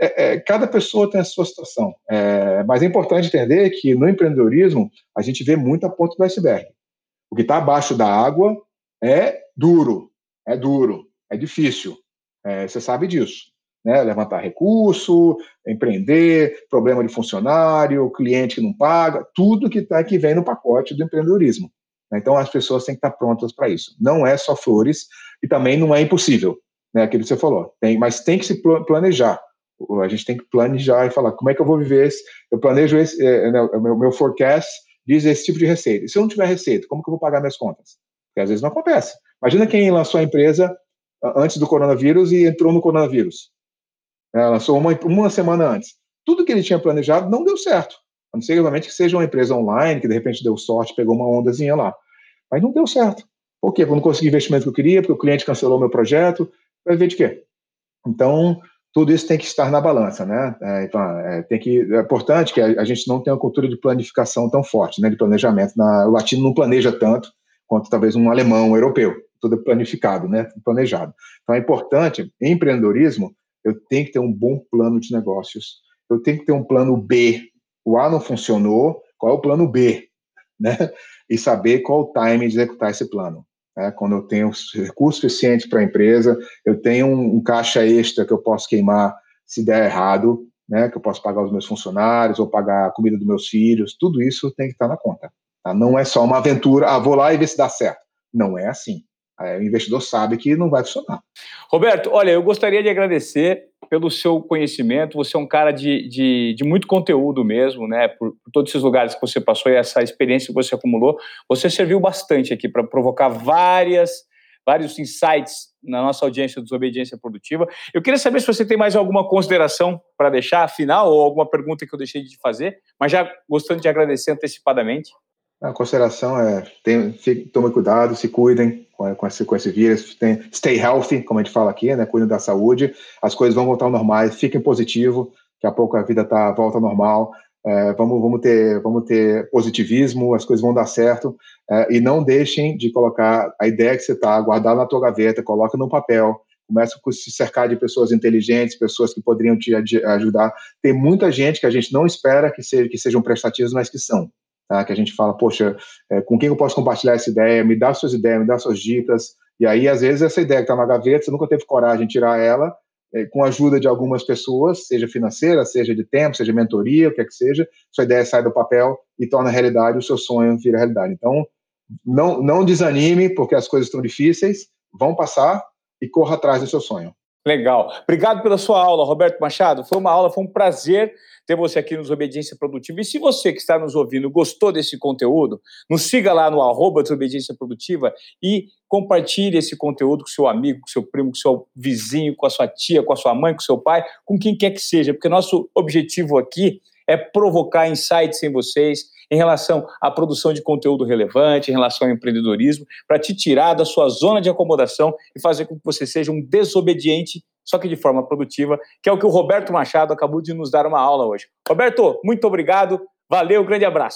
é, é, cada pessoa tem a sua situação. É, mas é importante entender que no empreendedorismo a gente vê muito a ponta do iceberg. O que está abaixo da água é duro, é duro, é difícil. É, você sabe disso. Né? Levantar recurso, empreender, problema de funcionário, cliente que não paga, tudo que, tá, que vem no pacote do empreendedorismo. Então as pessoas têm que estar prontas para isso. Não é só flores e também não é impossível, né? Aquilo que você falou. Tem, mas tem que se planejar a gente tem que planejar e falar como é que eu vou viver esse, eu planejo esse, é, né, o meu, meu forecast diz esse tipo de receita. E se eu não tiver receita, como que eu vou pagar minhas contas? Porque às vezes não acontece. Imagina quem lançou a empresa antes do coronavírus e entrou no coronavírus. É, lançou uma, uma semana antes. Tudo que ele tinha planejado não deu certo. A não ser, que seja uma empresa online, que de repente deu sorte, pegou uma ondazinha lá. Mas não deu certo. Por quê? Porque eu não consegui investimento que eu queria, porque o cliente cancelou meu projeto. Vai ver de quê? Então, tudo isso tem que estar na balança, né? É, então, é, tem que, é importante que a, a, gente não tenha uma cultura de planificação tão forte, né? De planejamento. Na, o latino não planeja tanto quanto talvez um alemão, um europeu. Tudo planificado, né? Planejado. Então é importante, em empreendedorismo, eu tenho que ter um bom plano de negócios. Eu tenho que ter um plano B. O A não funcionou, qual é o plano B? Né? E saber qual o time de executar esse plano. Né? Quando eu tenho recurso suficiente para a empresa, eu tenho um, um, caixa extra que eu posso queimar se der errado, né? que eu posso pagar os meus funcionários ou pagar a comida dos meus filhos, tudo isso tem que estar na conta. Tá? Não é só uma aventura, ah, vou lá e ver se dá certo. Não é assim. o investidor sabe que não vai funcionar. Roberto, olha, eu gostaria de agradecer pelo seu conhecimento. Você é um cara de, de, de muito conteúdo mesmo, né? Por, por, todos esses lugares que você passou e essa experiência que você acumulou. Você serviu bastante aqui para provocar várias, vários insights na nossa audiência de Desobediência Produtiva. Eu queria saber se você tem mais alguma consideração para deixar, final, ou alguma pergunta que eu deixei de fazer, mas já gostando de agradecer antecipadamente. A consideração é: tem, tomem cuidado, se cuidem com, com, esse, com esse vírus, tem, stay healthy, como a gente fala aqui, né? Cuidem da saúde, as coisas vão voltar ao normal, fiquem positivo, daqui a pouco a vida tá, volta ao normal. É, vamos, vamos, ter, vamos ter positivismo, as coisas vão dar certo, é, e não deixem de colocar a ideia que você está, guardar na tua gaveta, coloca no papel, começa a se cercar de pessoas inteligentes, pessoas que poderiam te ajudar. Tem muita gente que a gente não espera que, seja, que sejam prestativos, mas que são tá? que a gente fala, poxa, é, com quem eu posso compartilhar essa ideia? Me dá suas ideias, me dá suas dicas. E aí, às vezes, essa ideia que está na gaveta, você nunca teve coragem de tirar ela, é, com a ajuda de algumas pessoas, seja financeira, seja de tempo, seja mentoria, o que é que seja, sua ideia sai do papel e torna realidade, o seu sonho vira realidade. Então, não, não desanime, porque as coisas estão difíceis, vão passar e corra atrás do seu sonho. Legal. Obrigado pela sua aula, Roberto Machado. Foi uma aula, foi um prazer ter você aqui nos Obediência Produtiva. E se você que está nos ouvindo gostou desse conteúdo, nos siga lá no arroba Desobediência Produtiva e compartilhe esse conteúdo com seu amigo, com seu primo, com seu vizinho, com a sua tia, com a sua mãe, com seu pai, com quem quer que seja, porque nosso objetivo aqui é provocar insights em vocês, em relação à produção de conteúdo relevante, em relação ao empreendedorismo, para te tirar da sua zona de acomodação e fazer com que você seja um desobediente, só que de forma produtiva, que é o que o Roberto Machado acabou de nos dar uma aula hoje. Roberto, muito obrigado, valeu, grande abraço.